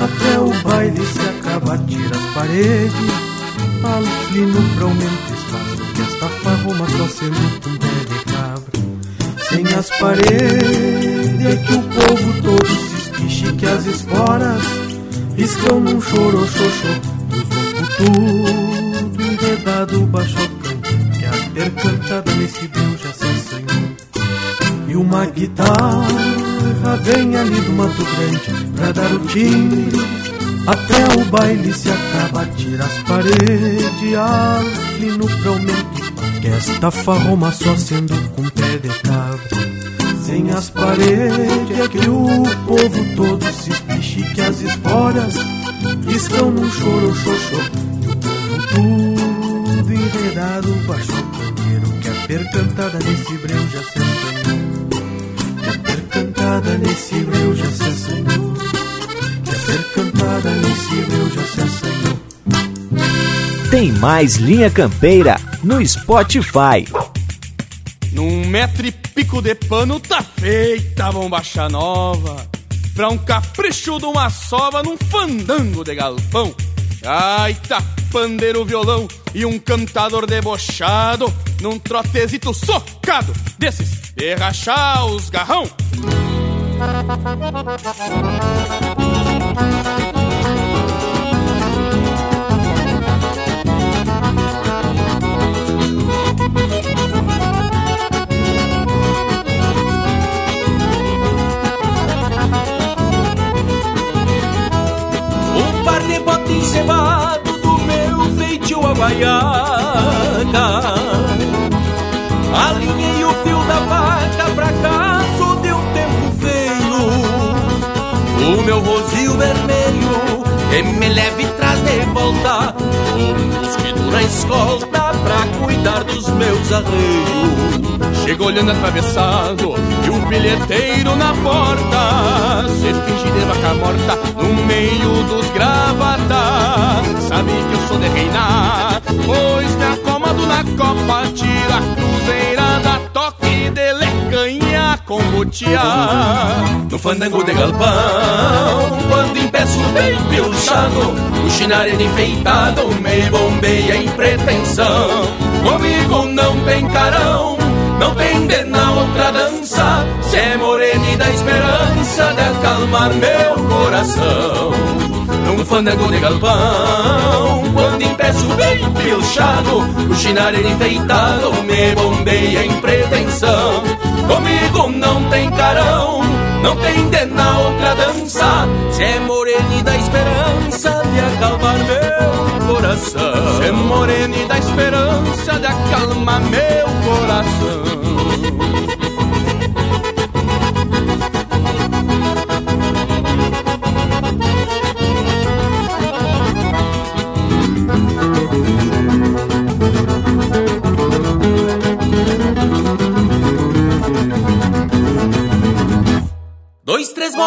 Até o baile se acaba, tira as paredes. alfino pra aumento espaço Que esta farroma só sendo um pé de cabra Sem as paredes é que o povo todo se espiche Que as esporas riscam num choro xoxô Os loucos tudo enredado baixo Que a ter cantada nesse assanhou E uma guitarra vem ali do Mato Grande Pra dar o timbre até o baile se acaba, tira as paredes, afino pra aumento Que esta farroma só sendo com pé de cabra Sem as paredes é que o povo todo se espiche Que as esporas estão num choro xoxô. Tudo enredado baixo o candeeiro Que a percantada nesse breu já se assanhou Que a percantada nesse breu já se assanhou Que a percantada tem mais Linha Campeira no Spotify. Num metro e pico de pano tá feita a bombacha nova. Pra um capricho de uma sova num fandango de galpão. Ai, tá pandeiro, violão e um cantador debochado num trotezito socado desses de rachar os garrão. Encebado do meu feitio havaiana Alinhei O meu rosil vermelho que me leve traz de volta Um mosquito na escolta pra cuidar dos meus arreios. Chego olhando atravessado e o bilheteiro na porta Se finge de vaca morta no meio dos gravatas. Sabe que eu sou de reinar, pois me acomodo na copa Tira a cruzeira da toque de lecanha com botear No fandango de galpão, quando impeço bem pilchado O chinarelho enfeitado me bombeia em pretensão. Comigo não tem carão, não tem de na outra dança Se é morena e dá esperança de acalmar meu coração Num fandango de galpão, quando impeço bem pilchado O chinarelho enfeitado me bombeia em pretensão. Comigo não tem carão, não tem de na outra dança. Se é morena e dá esperança de acalmar meu coração. Se é morena e dá esperança de acalmar meu coração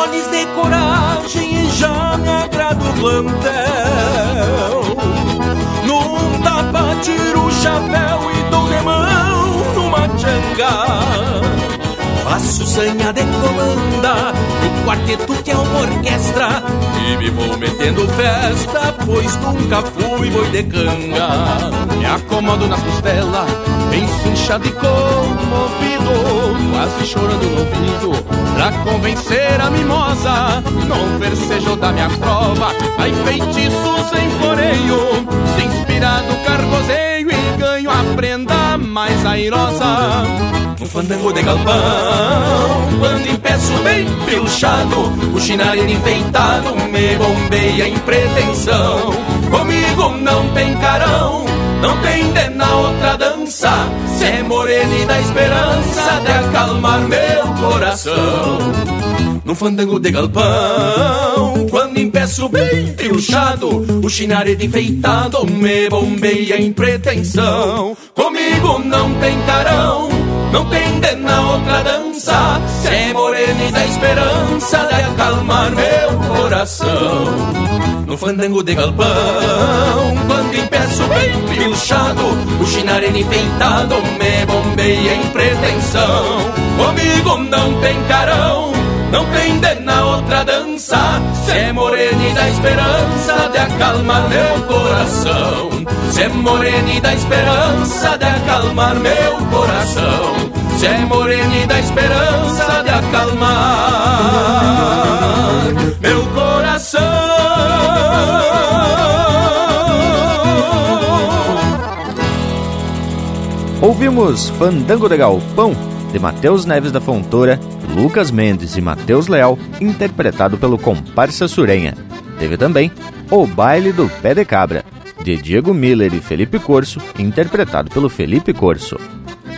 Moles de coragem e já me agrada o plantel Num tapa tiro o chapéu e dou de mão numa tchanga Faço sanha de comanda no quarteto que é uma orquestra. E me vou metendo festa, pois nunca fui boi de canga. Me acomodo nas costelas, bem cinchado e comovido Quase chorando no ouvido, pra convencer a mimosa. No versejo da minha prova, vai feitiço sem floreio Se inspirado cargozeio e ganho a prenda mais airosa um fandango de galpão Quando impeço bem pilchado O chinarelho enfeitado me bombeia em pretensão. Comigo não tem carão Não tem de na outra dança. Se é morena e dá esperança De acalmar meu coração. Num fandango de galpão Quando impeço bem pilchado O chinarelho enfeitado me bombeia em pretensão. Comigo não tem carão não tem de na outra dança. Se é morena e dá esperança De acalmar meu coração. No fandango de galpão Quando impeço bem pilchado O chinarelho enfeitado Me bombeia em pretensão. Comigo não tem carão não tem de na outra dança Se é morena e dá esperança De acalmar meu coração. Se é morena da esperança de acalmar meu coração. Se é morena da esperança de acalmar meu coração. Ouvimos Fandango de Galpão, de Matheus Neves da Fontoura, Lucas Mendes e Matheus Leal, interpretado pelo Comparsa Surenha. Teve também O Baile do Pé de Cabra, de Diego Miller e Felipe Corso, interpretado pelo Felipe Corso.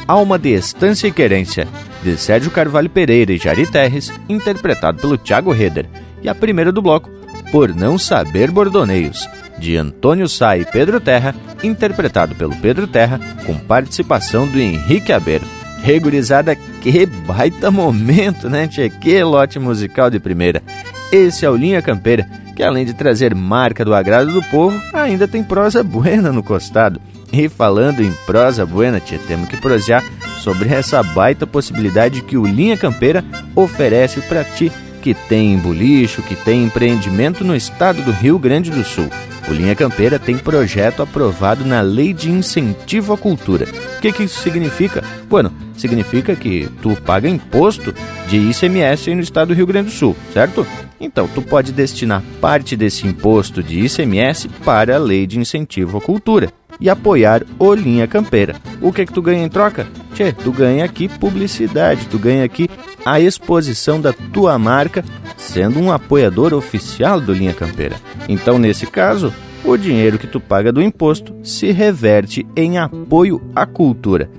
Alma de Estância e Querência, de Sérgio Carvalho Pereira e Jari Terres, interpretado pelo Thiago Heder. E a primeira do bloco, Por Não Saber Bordoneios, de Antônio Sá e Pedro Terra, interpretado pelo Pedro Terra, com participação do Henrique Abeiro. Regurizada, que baita momento, né, tchê? Que lote musical de primeira. Esse é o Linha Campeira, que além de trazer marca do agrado do povo, ainda tem prosa buena no costado. E falando em prosa buena, tchê, temos que prosear sobre essa baita possibilidade que o Linha Campeira oferece para ti que tem bolicho, que tem empreendimento no estado do Rio Grande do Sul. O Linha Campeira tem projeto aprovado na Lei de Incentivo à Cultura. O que, que isso significa? Bueno, significa que tu paga imposto de ICMS no estado do Rio Grande do Sul, certo? Então, tu pode destinar parte desse imposto de ICMS para a Lei de Incentivo à Cultura e apoiar o Linha Campeira. O que que tu ganha em troca? Tchê, tu ganha aqui publicidade, tu ganha aqui a exposição da tua marca sendo um apoiador oficial do Linha Campeira. Então, nesse caso, o dinheiro que tu paga do imposto se reverte em apoio à cultura.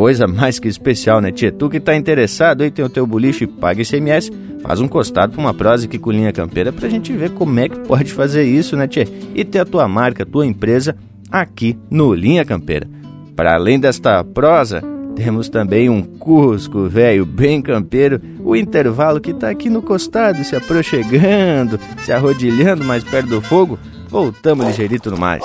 Coisa mais que especial, né, tia? Tu que tá interessado aí, tem o teu boliche paga ICMS, faz um costado pra uma prosa aqui com linha campeira pra gente ver como é que pode fazer isso, né, tia? E ter a tua marca, a tua empresa aqui no Linha Campeira. Para além desta prosa, temos também um Cusco velho bem campeiro, o intervalo que tá aqui no costado, se aproxegando, se arrodilhando mais perto do fogo. Voltamos ligeirito no mais.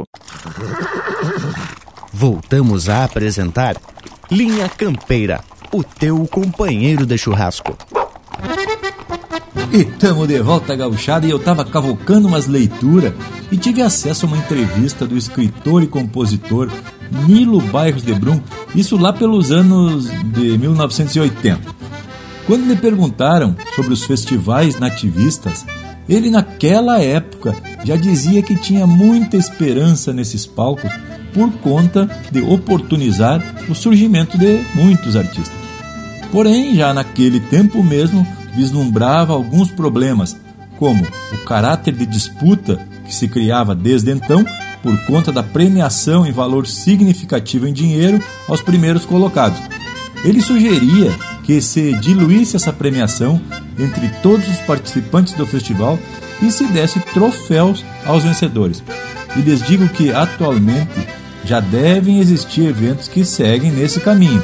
Voltamos a apresentar Linha Campeira, o teu companheiro de churrasco. E tamo de volta gauchada e eu tava cavocando umas leituras e tive acesso a uma entrevista do escritor e compositor Nilo Bairros de Brum, isso lá pelos anos de 1980. Quando lhe perguntaram sobre os festivais nativistas, ele, naquela época, já dizia que tinha muita esperança nesses palcos por conta de oportunizar o surgimento de muitos artistas. Porém, já naquele tempo mesmo, vislumbrava alguns problemas, como o caráter de disputa que se criava desde então por conta da premiação em valor significativo em dinheiro aos primeiros colocados. Ele sugeria que se diluísse essa premiação entre todos os participantes do festival e se desse troféus aos vencedores. E lhes digo que atualmente já devem existir eventos que seguem nesse caminho,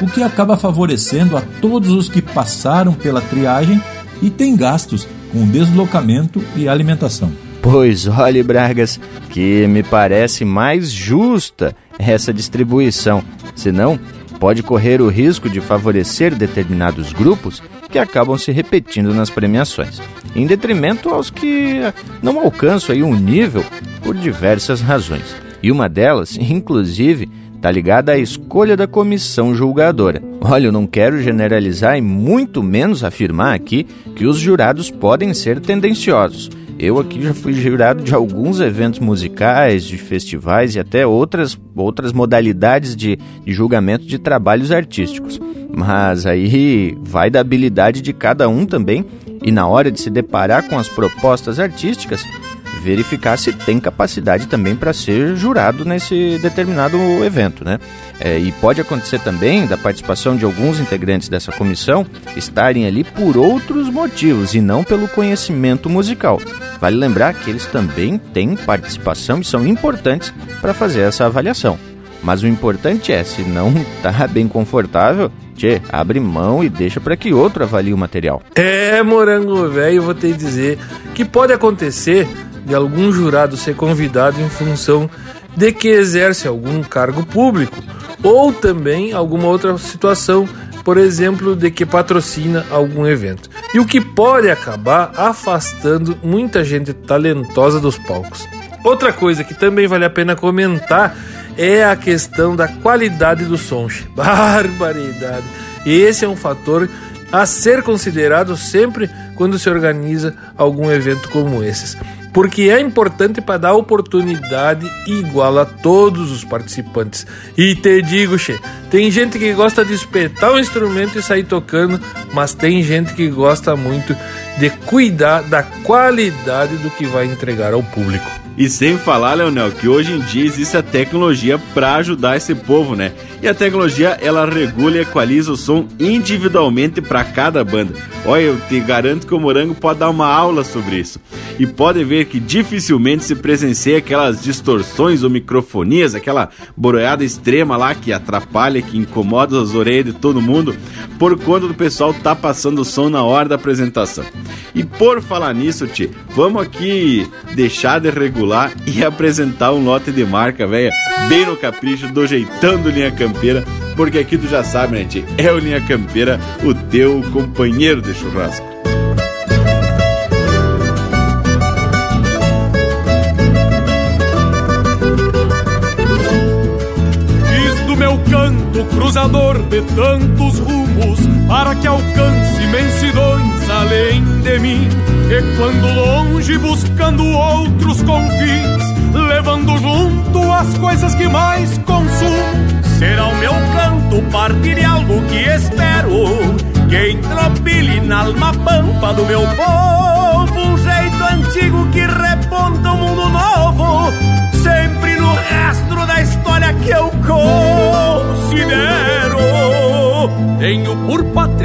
o que acaba favorecendo a todos os que passaram pela triagem e têm gastos com deslocamento e alimentação. Pois olhe, Bragas, que me parece mais justa essa distribuição. Senão, pode correr o risco de favorecer determinados grupos que acabam se repetindo nas premiações, em detrimento aos que não alcançam aí um nível por diversas razões. E uma delas, inclusive, está ligada à escolha da comissão julgadora. Olha, eu não quero generalizar e muito menos afirmar aqui que os jurados podem ser tendenciosos. Eu aqui já fui jurado de alguns eventos musicais, de festivais e até outras, outras modalidades de, de julgamento de trabalhos artísticos. Mas aí vai da habilidade de cada um também, e na hora de se deparar com as propostas artísticas, verificar se tem capacidade também para ser jurado nesse determinado evento, né? É, e pode acontecer também da participação de alguns integrantes dessa comissão estarem ali por outros motivos e não pelo conhecimento musical. Vale lembrar que eles também têm participação e são importantes para fazer essa avaliação. Mas o importante é, se não tá bem confortável, tchê, abre mão e deixa para que outro avalie o material. É, morango velho, vou te dizer que pode acontecer de algum jurado ser convidado em função de que exerce algum cargo público ou também alguma outra situação, por exemplo, de que patrocina algum evento. E o que pode acabar afastando muita gente talentosa dos palcos. Outra coisa que também vale a pena comentar é a questão da qualidade do som. Barbaridade! Esse é um fator a ser considerado sempre quando se organiza algum evento como esses. Porque é importante para dar oportunidade igual a todos os participantes. E te digo, che, tem gente que gosta de espetar o instrumento e sair tocando, mas tem gente que gosta muito de cuidar da qualidade do que vai entregar ao público. E sem falar, Leonel, que hoje em dia existe a tecnologia para ajudar esse povo, né? E a tecnologia ela regula e equaliza o som individualmente para cada banda. Olha, eu te garanto que o Morango pode dar uma aula sobre isso. E pode ver que dificilmente se presencia aquelas distorções ou microfonias, aquela boroiada extrema lá que atrapalha, que incomoda as orelhas de todo mundo, por conta do pessoal tá passando o som na hora da apresentação. E por falar nisso, Ti, vamos aqui deixar de regular e apresentar um lote de marca, velho, bem no capricho, do Linha Campeira, porque aqui tu já sabe, né? É o Linha Campeira, o teu companheiro de churrasco. Canto cruzador de tantos rumos para que alcance imensidões além de mim e quando longe buscando outros confins, levando junto as coisas que mais consumo. Será o meu canto partir de algo que espero, que entropile na alma pampa do meu povo, um jeito antigo que reponta um mundo novo, sempre no rastro da história que eu considero. Tenho por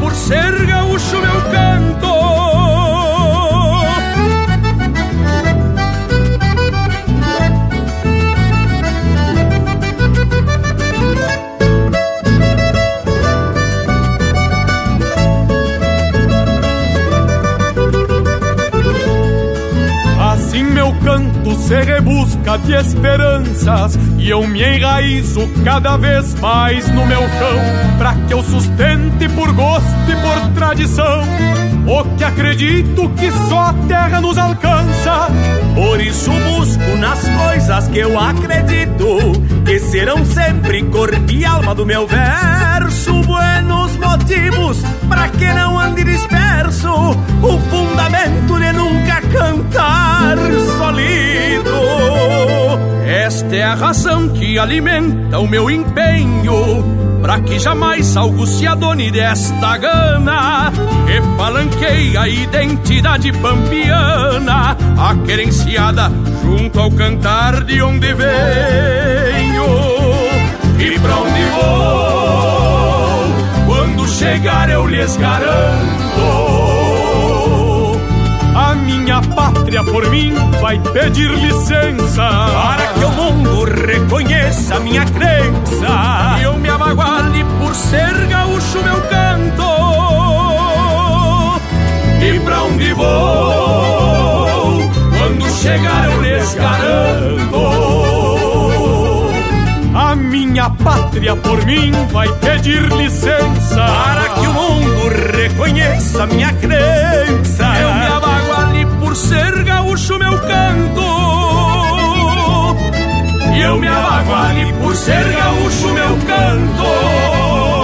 por ser gaúcho meu canto. Assim meu canto se rebusca de esperanças E eu me enraizo cada vez mais no meu chão Pra que eu sustente por gosto e por tradição O que acredito que só a terra nos alcança. Por isso busco nas coisas que eu acredito Que serão sempre corpo e alma do meu verso. Buenos motivos pra que não ande disperso O fundamento de nunca cantar solido Esta é a razão que alimenta o meu empenho Pra que jamais algo se adone desta gana. Que palanqueia a identidade pampiana Aquerenciada junto ao cantar de onde venho. E pra onde vou? Quando chegar eu lhes garanto pátria por mim vai pedir licença para que o mundo reconheça minha crença e eu me abaguale por ser gaúcho meu canto. E pra onde vou? Quando chegar eu lhes garanto. A minha pátria por mim vai pedir licença para que o mundo reconheça minha crença. Por ser gaúcho meu canto. E eu me abago ali por ser gaúcho meu canto.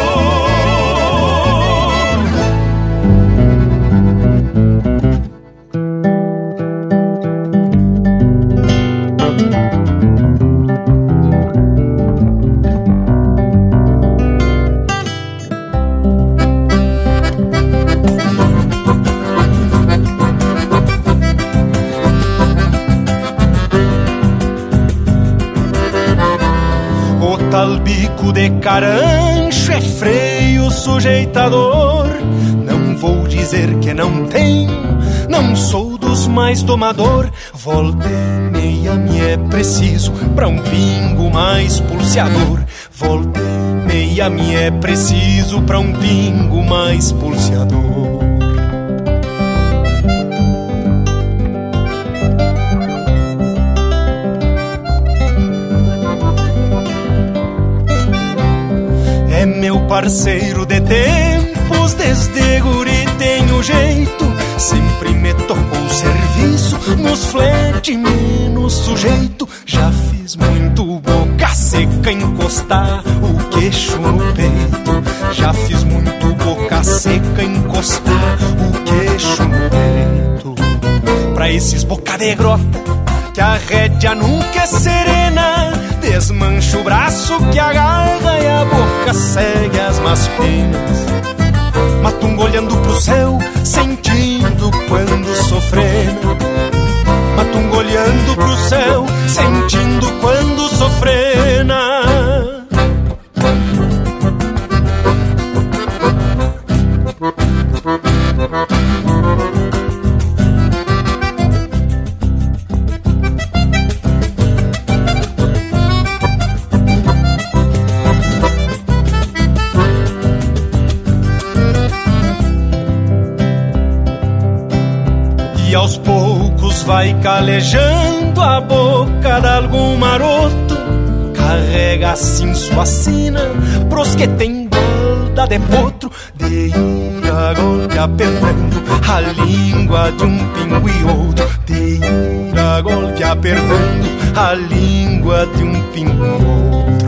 De carancho é freio sujeitador. Não vou dizer que não tenho, não sou dos mais domador. Volta e meia me é preciso pra um pingo mais pulseador. Volta e meia me é preciso pra um pingo mais pulseador. Parceiro de tempos, desde guri tenho jeito. Sempre me tocou serviço nos flete menos sujeito. Já fiz muito boca seca encostar o queixo no peito. Já fiz muito boca seca encostar o queixo no peito. Pra esses boca de grota que a rédea nunca é serena Desmancha o braço que agarra e a boca segue as más penas. Matungo olhando pro céu, sentindo quando sofrena. Matungo olhando pro céu, sentindo quando sofrena. Calejando a boca de algum maroto. Carrega assim sua sina pros que tem balda de potro. De ir a golpe apertando a língua de um pingo e outro. De ir a golpe apertando a língua de um pingo e outro.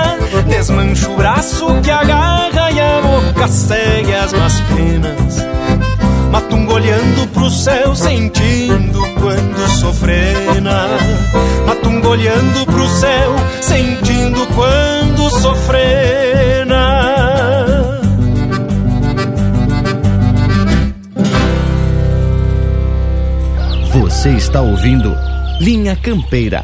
Desmancha o braço que agarra e a boca segue as más penas. Matungo olhando pro céu, sentindo quando sofrena. Matungo olhando pro céu, sentindo quando sofrena. Você está ouvindo Linha Campeira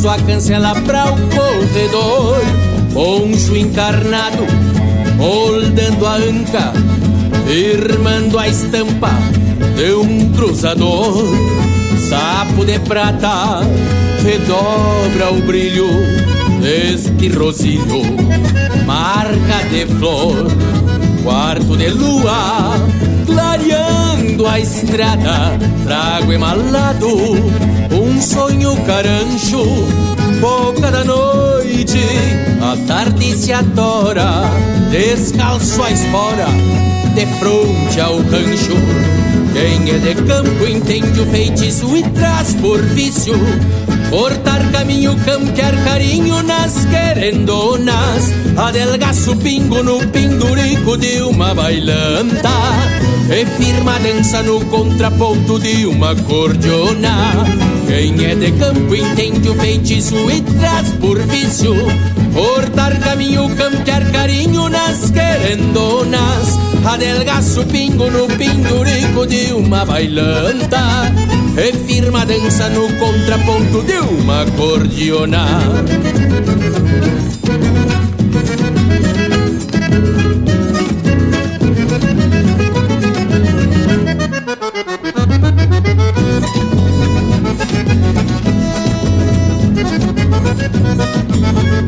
Cruzo a cancela pra o corredor. Poncho encarnado, moldando a anca Firmando a estampa de um cruzador. Sapo de prata, redobra o brilho deste rosilho Marca de flor, quarto de lua, claro a estrada, trago emalado sonho carancho. Boca da noite, a tarde se adora, descalço a espora, de fronte ao rancho. Quem é de campo entende o feitiço e traz por vício Cortar caminho, campear carinho nas querendonas Adelgaço pingo no pendurico de uma bailanta E firma dança no contraponto de uma cordiona Quem é de campo entende o feitiço e traz por vício. Cortar caminho, campear carinho nas querendonas. Adelgaço pingo no pendurico de uma bailanta. E firma dança no contraponto de uma cordiona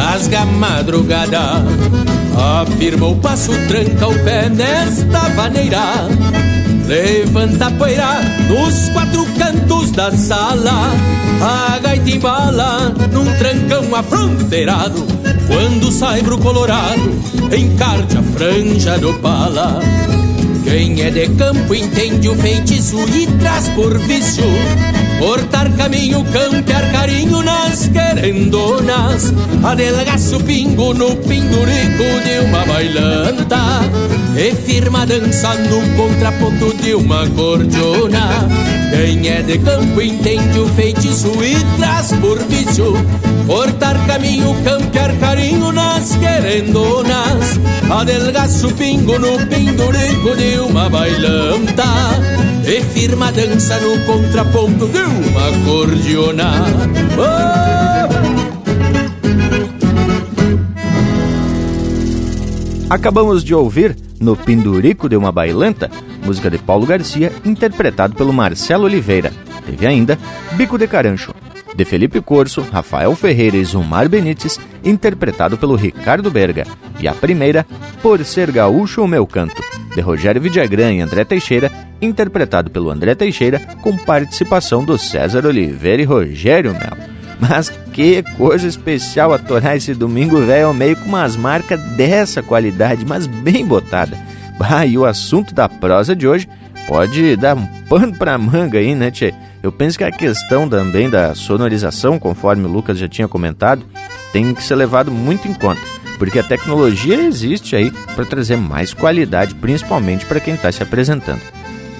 rasga a madrugada Afirma o passo, tranca o pé nesta maneira. Levanta a poeira nos quatro cantos da sala. A gaita embala num trancão afronteirado. Quando sai pro colorado, encarte a franja do pala. Quem é de campo entende o feitiço e traz por vício Cortar caminho, campear carinho nas querendonas Adelgaço pingo no pendurico de uma bailanta. E firma dança no contraponto de uma cordiona. Quem é de campo entende o feitiço e traz por vício. Cortar caminho, campear carinho nas querendonas Adelgaço pingo no pendurico de uma bailanta e firma dança no contraponto de uma cordiona. Oh! Acabamos de ouvir No Pindurico de uma Bailanta, música de Paulo Garcia, interpretado pelo Marcelo Oliveira. Teve ainda Bico de Carancho, de Felipe Corso, Rafael Ferreira e Zumar Benites, interpretado pelo Ricardo Berga. E a primeira, Por Ser Gaúcho o Meu Canto, de Rogério Vidagrã e André Teixeira, interpretado pelo André Teixeira, com participação do César Oliveira e Rogério Melo. Mas que coisa especial atorar esse domingo velho ao meio com umas marcas dessa qualidade, mas bem botada. Bah, e o assunto da prosa de hoje pode dar um pano pra manga aí, né, tchê? Eu penso que a questão também da sonorização, conforme o Lucas já tinha comentado, tem que ser levado muito em conta, porque a tecnologia existe aí para trazer mais qualidade, principalmente para quem está se apresentando.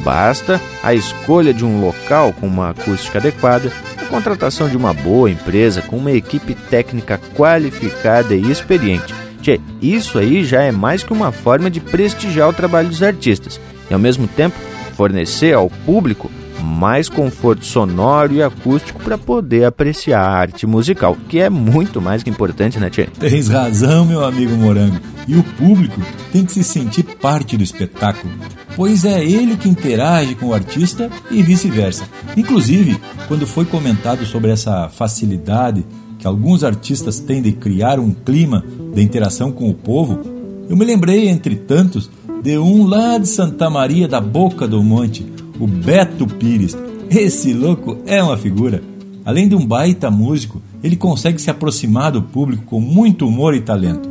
Basta a escolha de um local com uma acústica adequada, a contratação de uma boa empresa com uma equipe técnica qualificada e experiente. Tchê, isso aí já é mais que uma forma de prestigiar o trabalho dos artistas e, ao mesmo tempo, fornecer ao público mais conforto sonoro e acústico para poder apreciar a arte musical, que é muito mais que importante, né, Tchê? Tens razão, meu amigo Morango. E o público tem que se sentir parte do espetáculo, pois é ele que interage com o artista e vice-versa. Inclusive, quando foi comentado sobre essa facilidade que alguns artistas têm de criar um clima de interação com o povo, eu me lembrei, entre tantos, de um lá de Santa Maria da Boca do Monte, o Beto Pires. Esse louco é uma figura. Além de um baita músico, ele consegue se aproximar do público com muito humor e talento.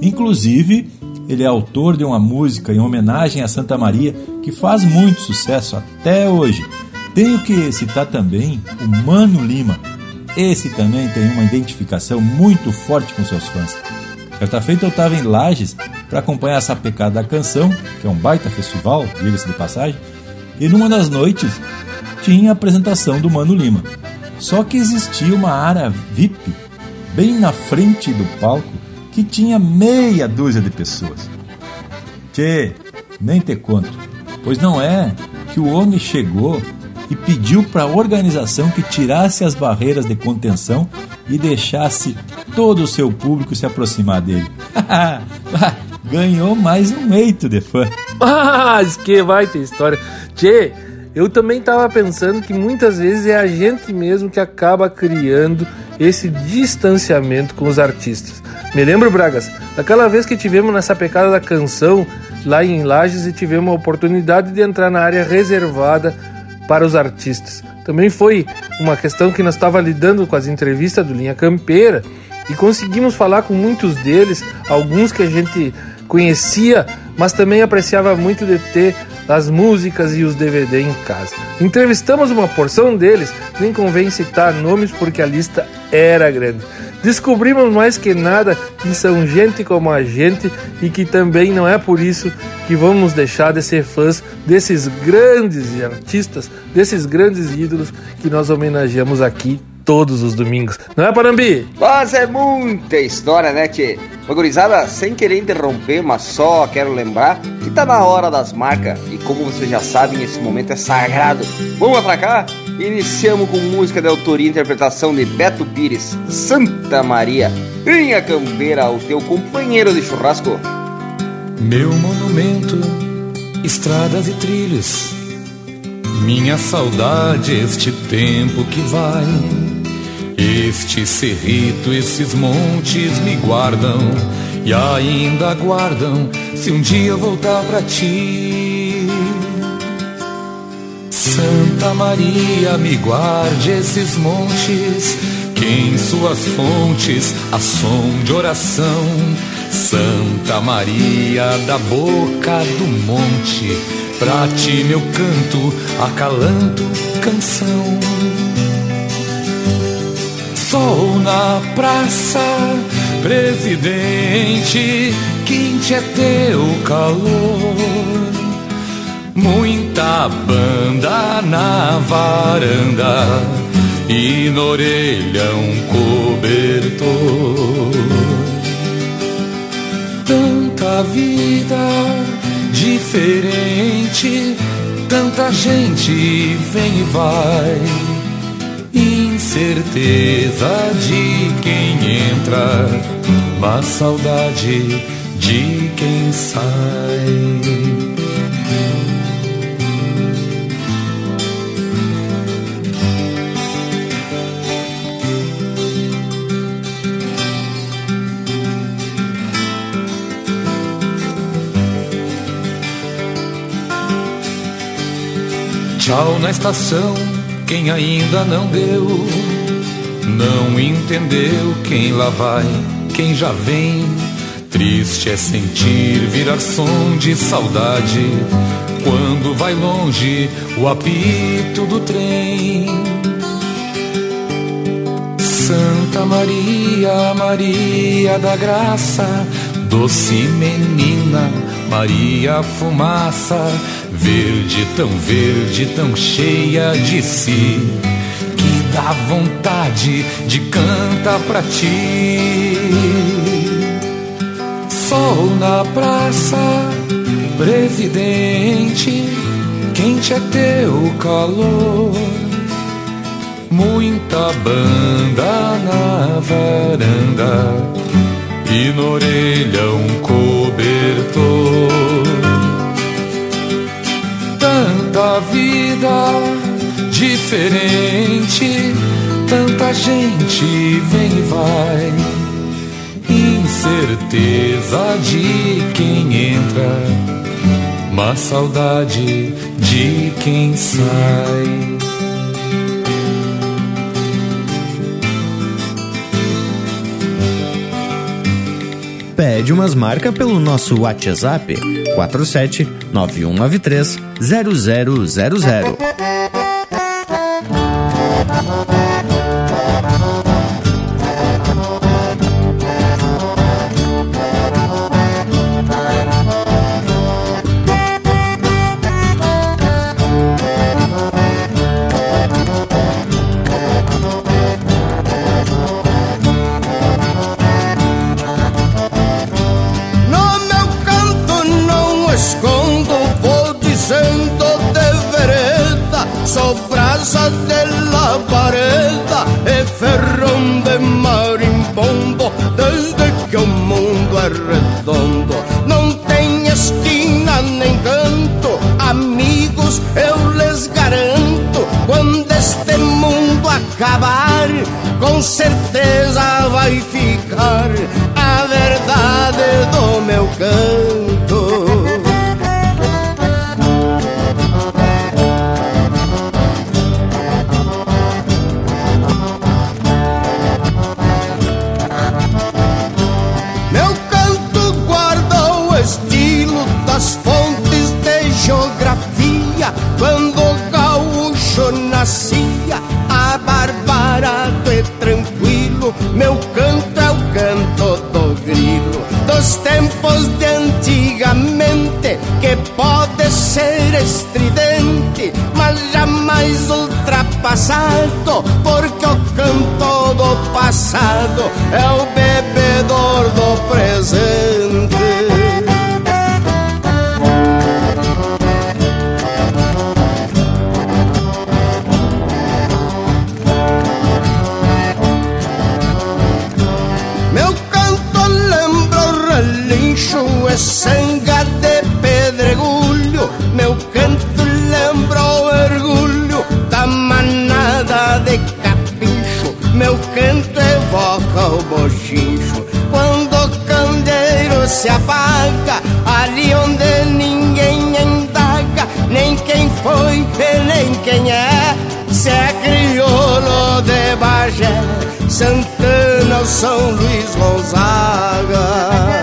Inclusive, ele é autor de uma música em homenagem a Santa Maria que faz muito sucesso até hoje. Tenho que citar também o Mano Lima. Esse também tem uma identificação muito forte com seus fãs. Certa feita eu estava em Lages para acompanhar essa pecada da canção, que é um baita festival, diga-se de passagem, e numa das noites tinha a apresentação do Mano Lima. Só que existia uma área VIP bem na frente do palco que tinha meia dúzia de pessoas. Tchê, nem te conto, pois não é que o homem chegou e pediu para a organização que tirasse as barreiras de contenção e deixasse todo o seu público se aproximar dele. Ganhou mais um eito de fã. Mas que vai ter história. Tchê, eu também estava pensando que muitas vezes é a gente mesmo que acaba criando esse distanciamento com os artistas. Me lembro, Bragas, daquela vez que tivemos nessa pecada da canção lá em Lages e tivemos a oportunidade de entrar na área reservada para os artistas. Também foi uma questão que nós estava lidando com as entrevistas do Linha Campeira e conseguimos falar com muitos deles, alguns que a gente conhecia, mas também apreciava muito de ter as músicas e os DVD em casa. Entrevistamos uma porção deles, nem convém citar nomes porque a lista era grande. Descobrimos mais que nada que são gente como a gente e que também não é por isso que vamos deixar de ser fãs desses grandes artistas, desses grandes ídolos que nós homenageamos aqui todos os domingos. Não é, Parambi? Mas é muita história, né, Tchê? Gurizada, sem querer interromper, mas só quero lembrar que tá na hora das marcas e como vocês já sabem, esse momento é sagrado. Vamos atracar? Iniciamos com música de autoria e interpretação de Beto Pires, Santa Maria. Vinha campeira, o teu companheiro de churrasco. Meu monumento, estradas e trilhos, minha saudade, este tempo que vai este cerrito, esses montes me guardam e ainda guardam se um dia voltar para ti. Santa Maria, me guarde esses montes, que em suas fontes há som de oração. Santa Maria, da boca do monte, pra ti meu canto, acalando canção sol na praça, presidente, quente é teu calor. Muita banda na varanda e na orelha um cobertor. Tanta vida diferente, tanta gente vem e vai certeza de quem entra, mas saudade de quem sai. Tchau na estação quem ainda não deu, não entendeu quem lá vai, quem já vem. Triste é sentir virar som de saudade quando vai longe o apito do trem. Santa Maria, Maria da Graça, doce menina, Maria fumaça Verde, tão verde, tão cheia de si, que dá vontade de cantar pra ti. Sol na praça, presidente, quente é teu calor. Muita banda na varanda e na orelha um cobertor tanta vida diferente, tanta gente vem e vai. Incerteza de quem entra, mas saudade de quem sai. Pede umas marcas pelo nosso WhatsApp 47 9193 0000. Nascia, abarbarado e tranquilo. Meu canto é o canto do grilo, dos tempos de antigamente, que pode ser estridente, mas jamais ultrapassado, porque o canto do passado é o bebedor do presente. Se apaga, ali onde ninguém indaga, nem quem foi e nem quem é. Se é crioulo de Bagé, Santana ou São Luís Gonzaga.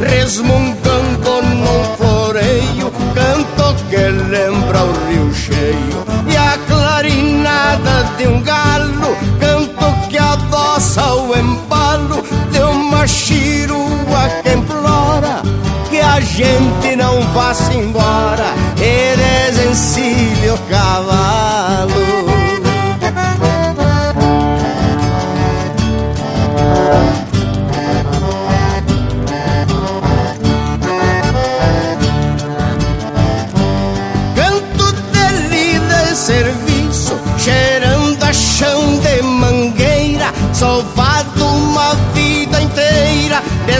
Resmungando num floreio. Canto que lembra o rio cheio e a clarinada de um galo. Canto que adoça o embalo de uma chirua que implora que a gente não vá-se embora e desencilhe o cavalo.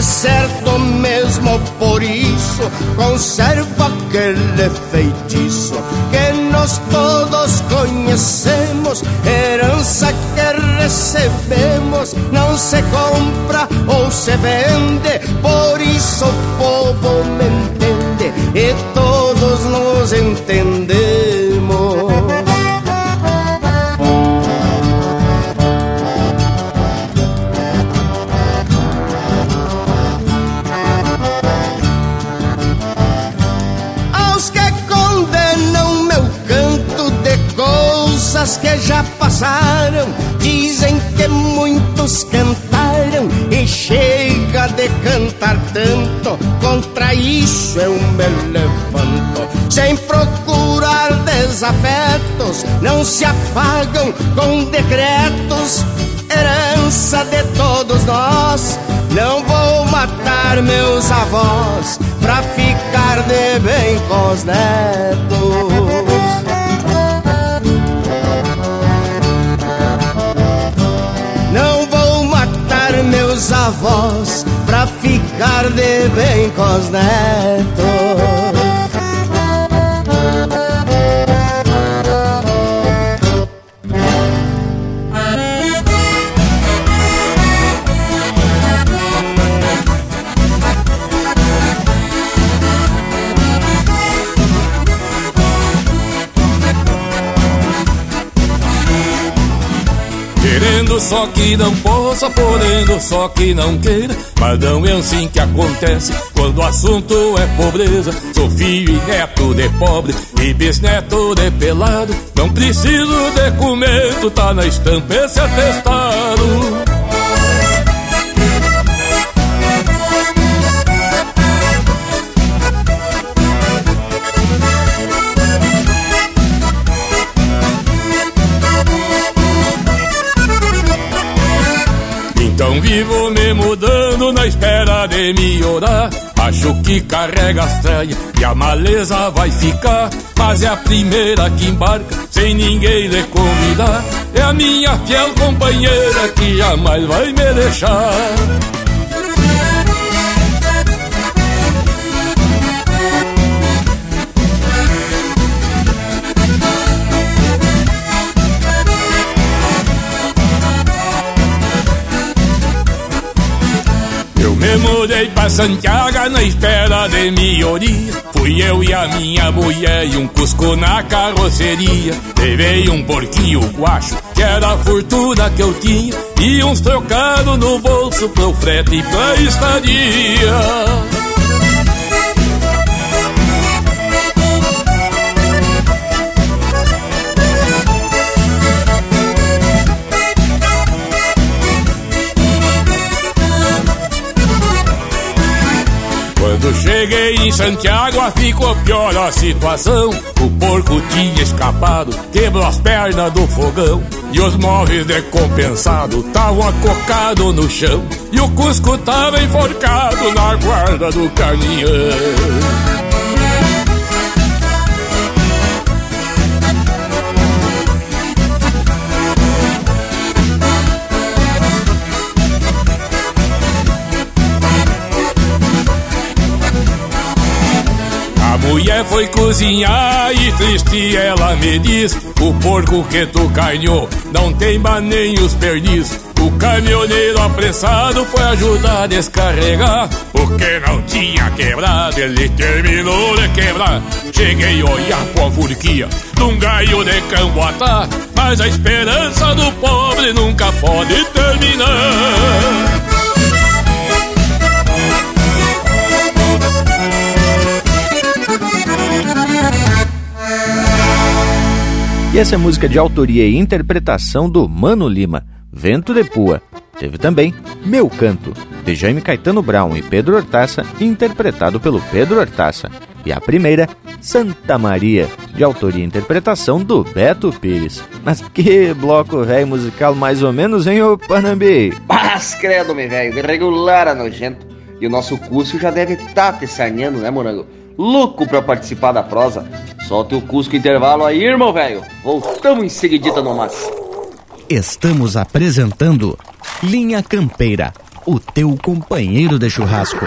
Certo mesmo por isso, conserva aquele feitiço que nós todos conhecemos, herança que recebemos, não se compra ou se vende, por isso o povo me entende e todos nos entendemos. Passaram, dizem que muitos cantaram e chega de cantar tanto. Contra isso eu me levanto, sem procurar desafetos, não se apagam com decretos. Herança de todos nós, não vou matar meus avós pra ficar de bem com os netos. Avós pra ficar de bem com os netos. Só que não possa, podendo só que não queira. Mas não é assim que acontece quando o assunto é pobreza. Sou filho e neto de pobre e bisneto de pelado. Não preciso de documento, tá na estampa esse atestado. E vou me mudando na espera de melhorar. Acho que carrega as traias e a maleza vai ficar Mas é a primeira que embarca sem ninguém lhe convidar. É a minha fiel companheira que jamais vai me deixar Mudei pra Santiago na espera de melhoria Fui eu e a minha mulher e um cusco na carroceria. Levei um porquinho guacho, que era a fortuna que eu tinha E uns trocados no bolso pro frete e pra estadia Quando cheguei em Santiago, ficou pior a situação. O porco tinha escapado, quebrou as pernas do fogão. E os móveis decompensados estavam acocados no chão. E o Cusco tava enforcado na guarda do caminhão. Mulher foi cozinhar e triste ela me diz O porco que tu carneou não tem nem os perdiz O caminhoneiro apressado foi ajudar a descarregar O que não tinha quebrado. Ele terminou de quebrar. Cheguei a olhar com a furquia de um gaio de camboatá Mas a esperança do pobre nunca pode terminar E essa é música de autoria e interpretação do Mano Lima, Vento de Pua. Teve também Meu Canto, de Jaime Caetano Brown e Pedro Hortaça, interpretado pelo Pedro Hortaça. E a primeira, Santa Maria, de autoria e interpretação do Beto Pires. Mas que bloco velho musical mais ou menos, hein, ô Panambi? Mas credo, meu velho, regular a nojento. E o nosso curso já deve estar tá te saneando, né, Morango? Louco pra participar da prosa. Solta o Cusco intervalo aí, irmão velho. Voltamos em seguidita no mas. Estamos apresentando Linha Campeira, o teu companheiro de churrasco.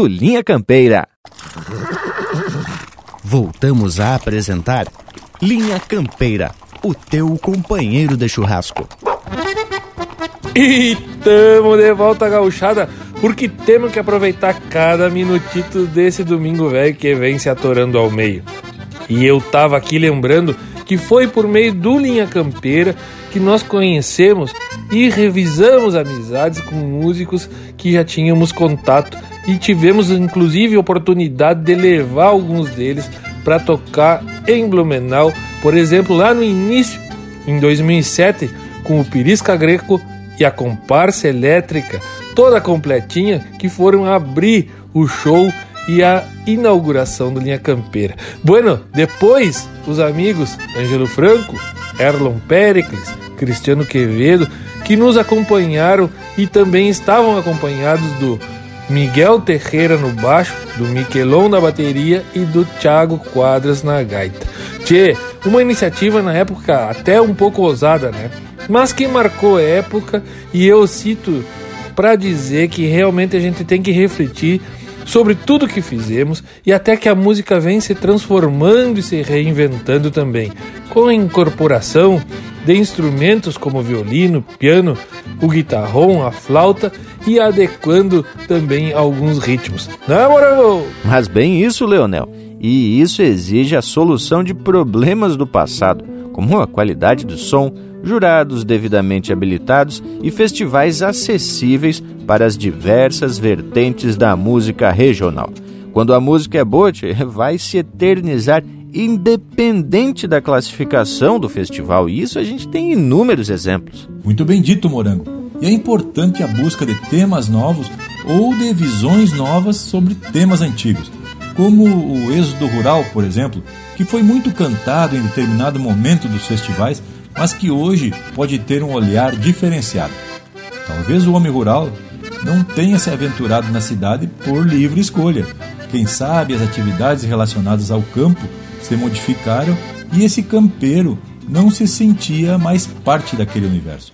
do Linha Campeira. Voltamos a apresentar Linha Campeira, o teu companheiro de churrasco. E tamo de volta gauchada, porque temos que aproveitar cada minutito desse domingo velho que vem se atorando ao meio. E eu tava aqui lembrando que foi por meio do Linha Campeira que nós conhecemos e revisamos amizades com músicos que já tínhamos contato e tivemos inclusive oportunidade de levar alguns deles para tocar em Blumenau, por exemplo, lá no início, em 2007, com o Pirisca Greco e a comparsa elétrica, toda completinha, que foram abrir o show e a inauguração do Linha Campeira. Bueno, depois os amigos Ângelo Franco, Erlon Pericles, Cristiano Quevedo, que nos acompanharam e também estavam acompanhados do Miguel Terreira no baixo, do Miquelon na bateria e do Thiago Quadras na gaita. Tchê, uma iniciativa na época até um pouco ousada, né? Mas que marcou época e eu cito para dizer que realmente a gente tem que refletir sobre tudo que fizemos e até que a música vem se transformando e se reinventando também, com a incorporação de instrumentos como violino, piano, o guitarrão, a flauta e adequando também alguns ritmos. Não é? Mas bem isso, Leonel. E isso exige a solução de problemas do passado, como a qualidade do som, jurados devidamente habilitados e festivais acessíveis para as diversas vertentes da música regional. Quando a música é boa, vai se eternizar independente da classificação do festival, e isso a gente tem inúmeros exemplos. Muito bem dito, Morango. E é importante a busca de temas novos ou de visões novas sobre temas antigos, como o êxodo rural, por exemplo, que foi muito cantado em determinado momento dos festivais, mas que hoje pode ter um olhar diferenciado. Talvez o homem rural não tenha se aventurado na cidade por livre escolha. Quem sabe as atividades relacionadas ao campo se modificaram e esse campeiro não se sentia mais parte daquele universo.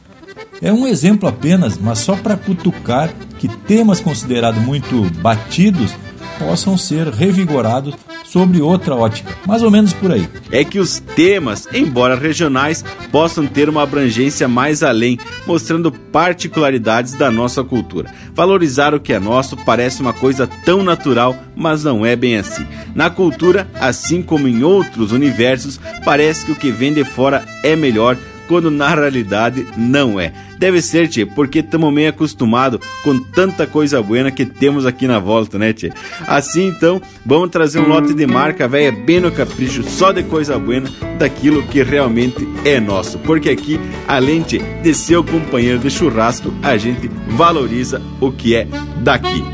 É um exemplo apenas, mas só para cutucar que temas considerados muito batidos possam ser revigorados sobre outra ótica, mais ou menos por aí. É que os temas, embora regionais, possam ter uma abrangência mais além, mostrando particularidades da nossa cultura. Valorizar o que é nosso parece uma coisa tão natural, mas não é bem assim. Na cultura, assim como em outros universos, parece que o que vem de fora é melhor quando na realidade não é. Deve ser, tchê, porque estamos meio acostumados com tanta coisa buena que temos aqui na volta, né, tchê? Assim, então, vamos trazer um lote de marca velha bem no capricho, só de coisa buena, daquilo que realmente é nosso. Porque aqui, além de, de ser o companheiro de churrasco, a gente valoriza o que é daqui.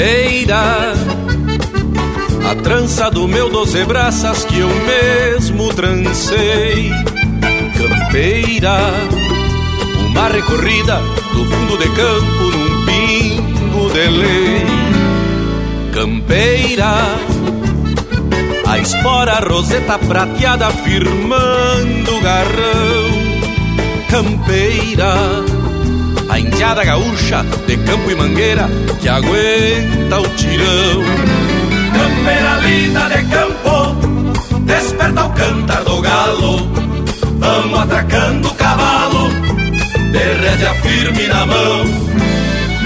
Campeira A trança do meu doze braças que eu mesmo trancei. Campeira Uma recorrida do fundo de campo num pingo de lei. Campeira A espora roseta prateada firmando o garrão. Campeira a indiada gaúcha de campo e mangueira que aguenta o tirão. Campeira linda de campo, desperta o cantar do galo. Vamos atracando o cavalo, de rédea firme na mão.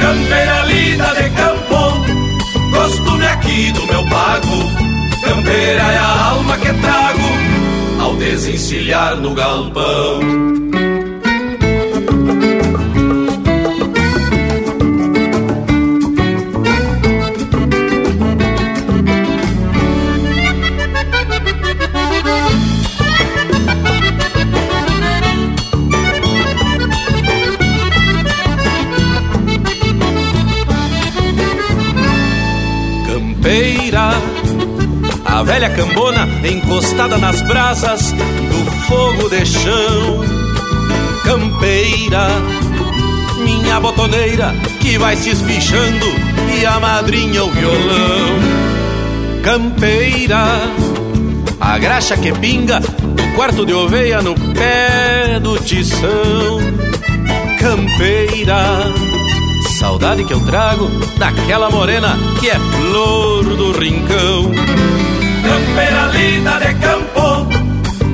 Campeira linda de campo, costume aqui do meu pago. Campeira é a alma que trago ao desencilhar no galpão. A velha cambona encostada nas brasas do fogo de chão. Campeira, minha botoneira que vai se espichando e a madrinha o violão. Campeira, a graxa que pinga do quarto de oveia no pé do tição. Campeira, saudade que eu trago daquela morena que é flor do rincão campeira linda de campo,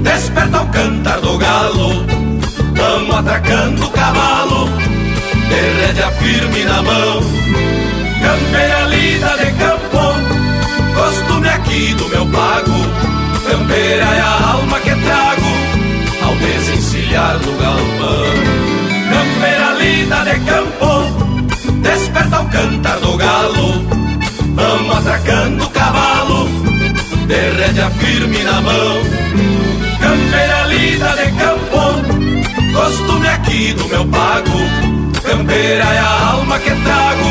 desperta o cantar do galo. Vamos atracando o cavalo, de rédea firme na mão. Campeira linda de campo, costume aqui do meu pago. Campeira é a alma que trago ao desencilhar no galpão. Campeira linda de campo, cantar do galo. Vamos atracando o cavalo de rédea firme na mão. Campeira lida de campo, costume aqui do meu pago. Campeira é a alma que trago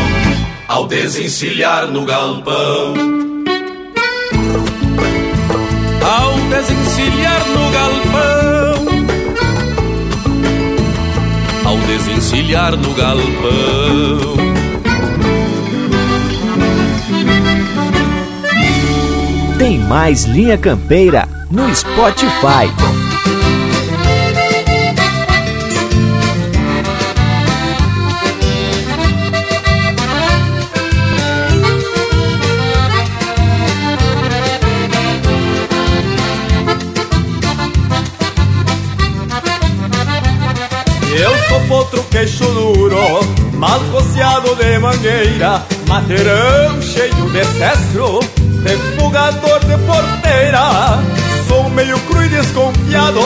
ao desencilhar no galpão. Ao desencilhar no galpão. Ao desencilhar no galpão. Mais Linha Campeira no Spotify. Eu sou potro queixo duro, mal coceado de mangueira, mateirão cheio de cestro, refugador de porteira. Sou meio cru e desconfiado,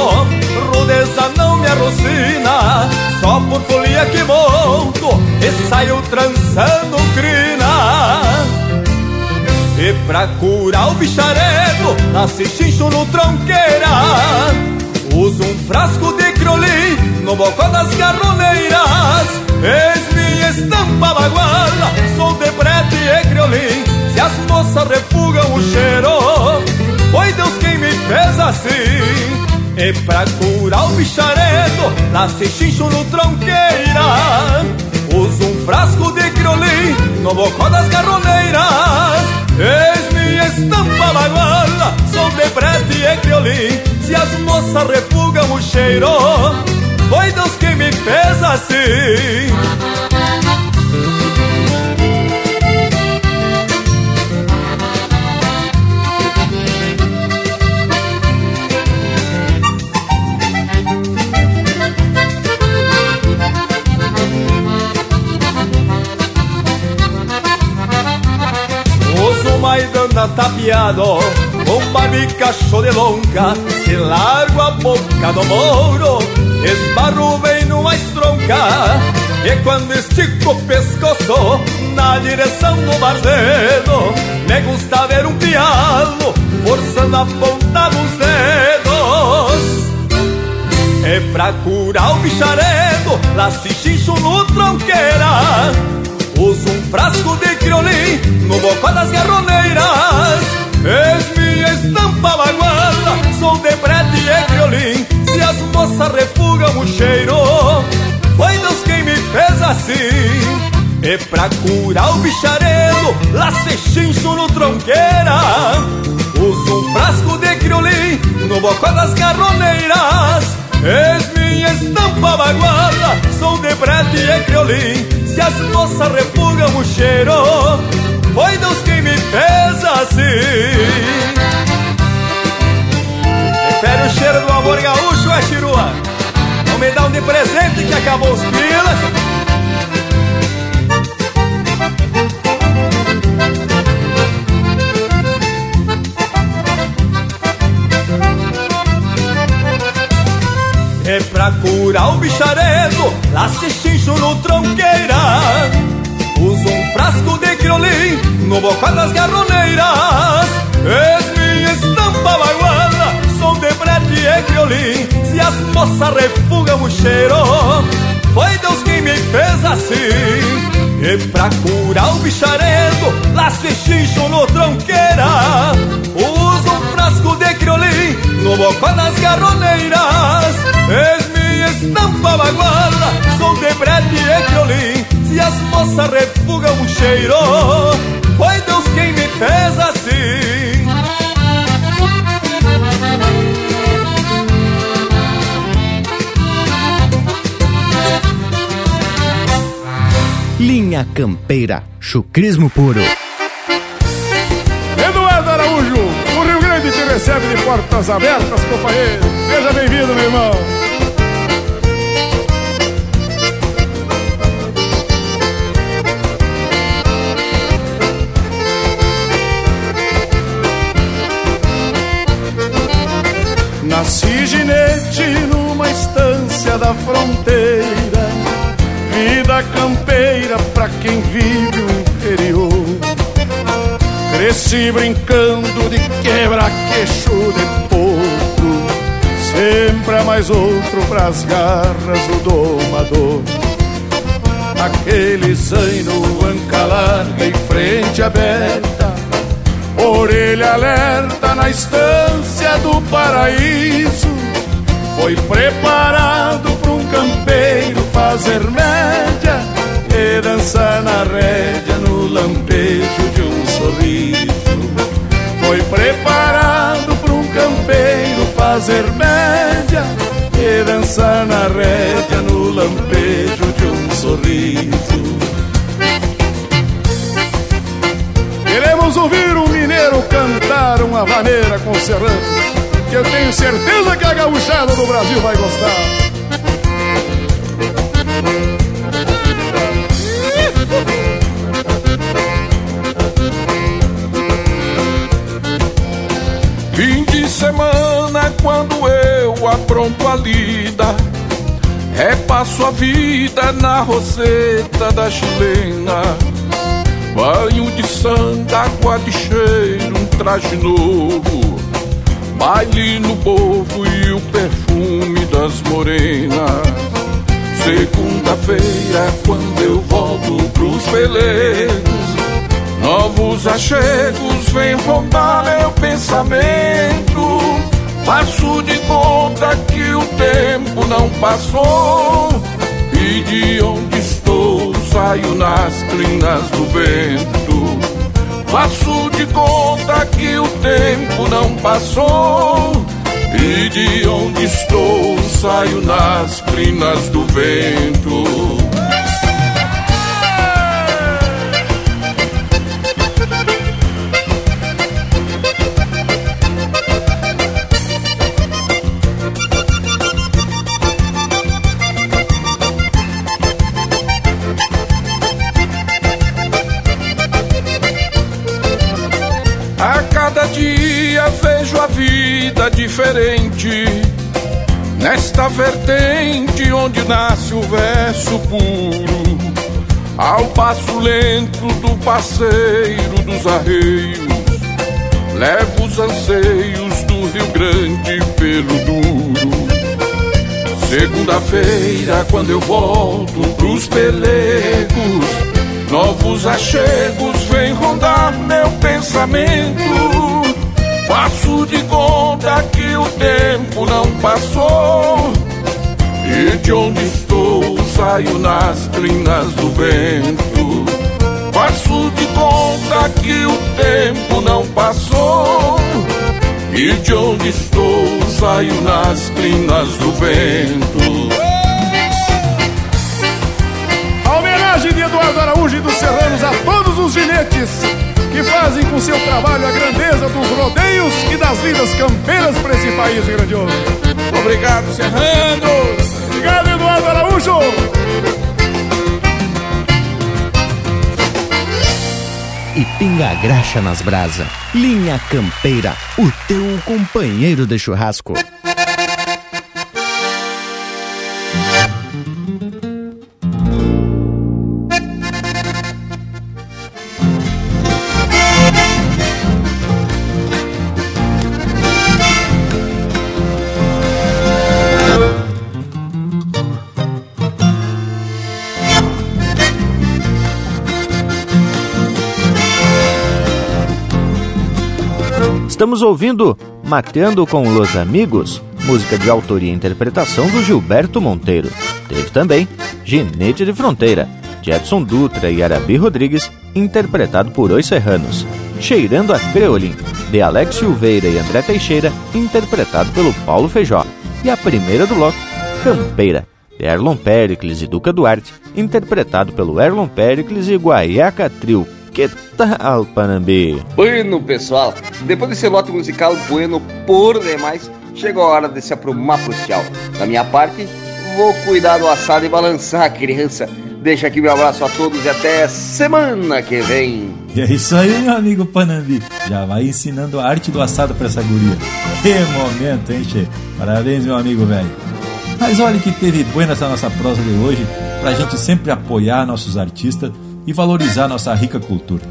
rudeza não me arrocina, só por folia que monto e saio trançando crina. E pra curar o bicharedo, nasce chincho no tronqueira. Uso um frasco de criolim no bocó das garroneiras Eis minha estampa baguala, sou de prete e criolim as moças refugam o cheiro, foi Deus quem me fez assim. E pra curar o bicharedo, nasce chincho no tronqueira. Uso um frasco de criolim no bocó das garroneiras Eis minha estampa baguala, de prete e criolim. Se as moças refugam o cheiro, foi Deus quem me fez assim. Uso maidana tapeado com barbicacho de longa Se largo a boca do mouro Esbarro bem numa estronca E quando estico o pescoço Na direção do barzedo Me gusta ver um pialo Forçando a ponta dos dedos. E pra curar o bicharedo Lá se xixo no tronqueira Uso um frasco de criolim No bocó das garroneiras És minha estampa baguala, sou de prete e criolim. Se as moças refugam o cheiro, foi Deus quem me fez assim. E pra curar o bicharedo, lá se chincho no tronqueira. Uso um frasco de criolim no bocó das garroneiras. És minha estampa baguala, sou de prete e criolim. Se as moças refugam o cheiro, foi Deus quem me fez assim. Prefere o cheiro do amor gaúcho, é chirua? Não me dá um de presente que acabou os pilas. É pra curar o bicharedo, lá se chincho no tronqueira Uso um frasco de criolim no bocó das garroneiras. És minha estampa baguala, som de brete e criolim Se as moças refugam o cheiro, foi Deus quem me fez assim E pra curar o bicharedo, lá se xincho no tronqueira. Uso um frasco de criolim no bocó das garroneiras. Minha estampa baguala, som de brete e criolim se as moças refugam o cheiro, foi Deus quem me fez assim. Linha Campeira, chucrismo puro. Eduardo Araújo, o Rio Grande te recebe de portas abertas, companheiro. Seja bem-vindo, meu irmão. Campeira pra quem vive o interior. Cresci brincando de quebra-queixo de potro Sempre há mais outro pras garras do domador. Aquele zaino anca larga e frente aberta. Orelha alerta na estância do paraíso Foi preparado para um campeiro fazer média E dançar na rédea no lampejo de um sorriso. Foi preparado para um campeiro fazer média E dançar na rédea no lampejo de um sorriso. Queremos ouvir um mineiro cantar uma vaneira com serrano Que eu tenho certeza que a gauchada do Brasil vai gostar. Fim de semana quando eu apronto a lida. Repasso a vida na roseta da chilena. Banho de santa, água de cheiro, um traje novo Baile no povo e o perfume das morenas Segunda-feira quando eu volto pros pelegos Novos achegos vêm rondar meu pensamento. Faço de conta que o tempo não passou. E de onde estou saio nas crinas do vento. Faço de conta que o tempo não passou. E de onde estou saio nas crinas do vento. Diferente nesta vertente onde nasce o verso puro, ao passo lento do passeiro dos arreios, levo os anseios do Rio Grande pelo duro. Segunda-feira, quando eu volto pros pelegos, novos achegos vêm rondar meu pensamento Faço de conta que o tempo não passou. E de onde estou saio nas crinas do vento. Faço de conta que o tempo não passou. E de onde estou saio nas crinas do vento. Campeiras para esse país grandioso. Obrigado, Serranos! Obrigado, Eduardo Araújo! E pinga graxa nas brasa. Linha Campeira, o teu companheiro de churrasco. Estamos ouvindo Mateando com os Amigos, música de autoria e interpretação do Gilberto Monteiro. Teve também Ginete de Fronteira, de Edson Dutra e Arabi Rodrigues, interpretado por Os Serranos. Cheirando a Creolim, de Alex Silveira e André Teixeira, interpretado pelo Paulo Feijó. E a primeira do bloco, Campeira, de Erlon Pericles e Duca Duarte, interpretado pelo Erlon Pericles e Guaiaca Trio, que tal, Panambi? Bueno, pessoal, depois desse lote musical bueno por demais, chegou a hora de se aprumar pro tchau. Da minha parte, vou cuidar do assado e balançar a criança. Deixa aqui meu abraço a todos e até semana que vem. E é isso aí, meu amigo Panambi. Já vai ensinando a arte do assado pra essa guria. Que momento, hein, Che? Parabéns, meu amigo velho. Mas olha que teve buena essa nossa prosa de hoje, pra gente sempre apoiar nossos artistas e valorizar nossa rica cultura.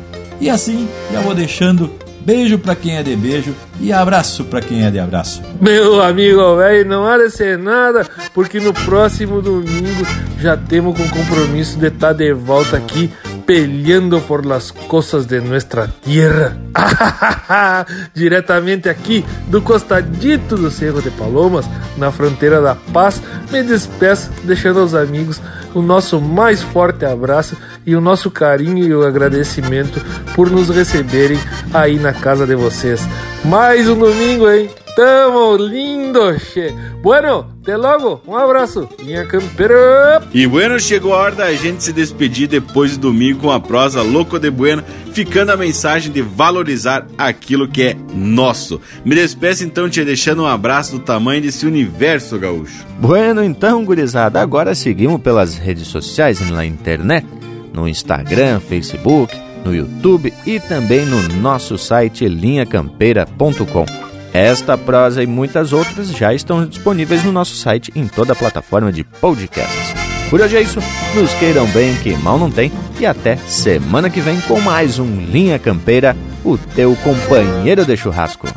E assim, já vou deixando beijo para quem é de beijo e abraço para quem é de abraço. Meu amigo velho, não há de ser nada, porque no próximo domingo já temos com compromisso de estar de volta aqui peleando por las cosas de nuestra tierra. Diretamente aqui do costadito do Cerro de Palomas, na fronteira da paz, me despeço deixando aos amigos o nosso mais forte abraço e o nosso carinho e o agradecimento por nos receberem aí na casa de vocês. Mais um domingo, hein? Tamo lindo, che. Bueno, até logo. Um abraço. Minha campeira. E bueno, chegou a hora da gente se despedir depois de domingo com a prosa louco de bueno, ficando a mensagem de valorizar aquilo que é nosso. Me despeço então te deixando um abraço do tamanho desse universo gaúcho. Bueno, então, gurizada, agora seguimos pelas redes sociais na internet, no Instagram, Facebook, no YouTube e também no nosso site linhacampeira.com. Esta prosa e muitas outras já estão disponíveis no nosso site em toda a plataforma de podcasts. Por hoje é isso, nos queiram bem que mal não tem e até semana que vem com mais um Linha Campeira, o teu companheiro de churrasco.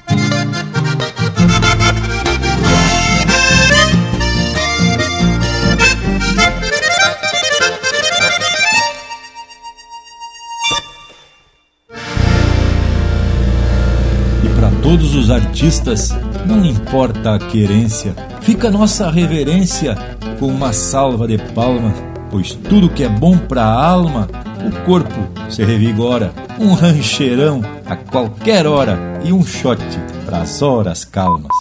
Todos os artistas, não importa a querência, fica nossa reverência com uma salva de palmas, pois tudo que é bom para a alma, o corpo se revigora. Um rancheirão a qualquer hora e um shot para as horas calmas.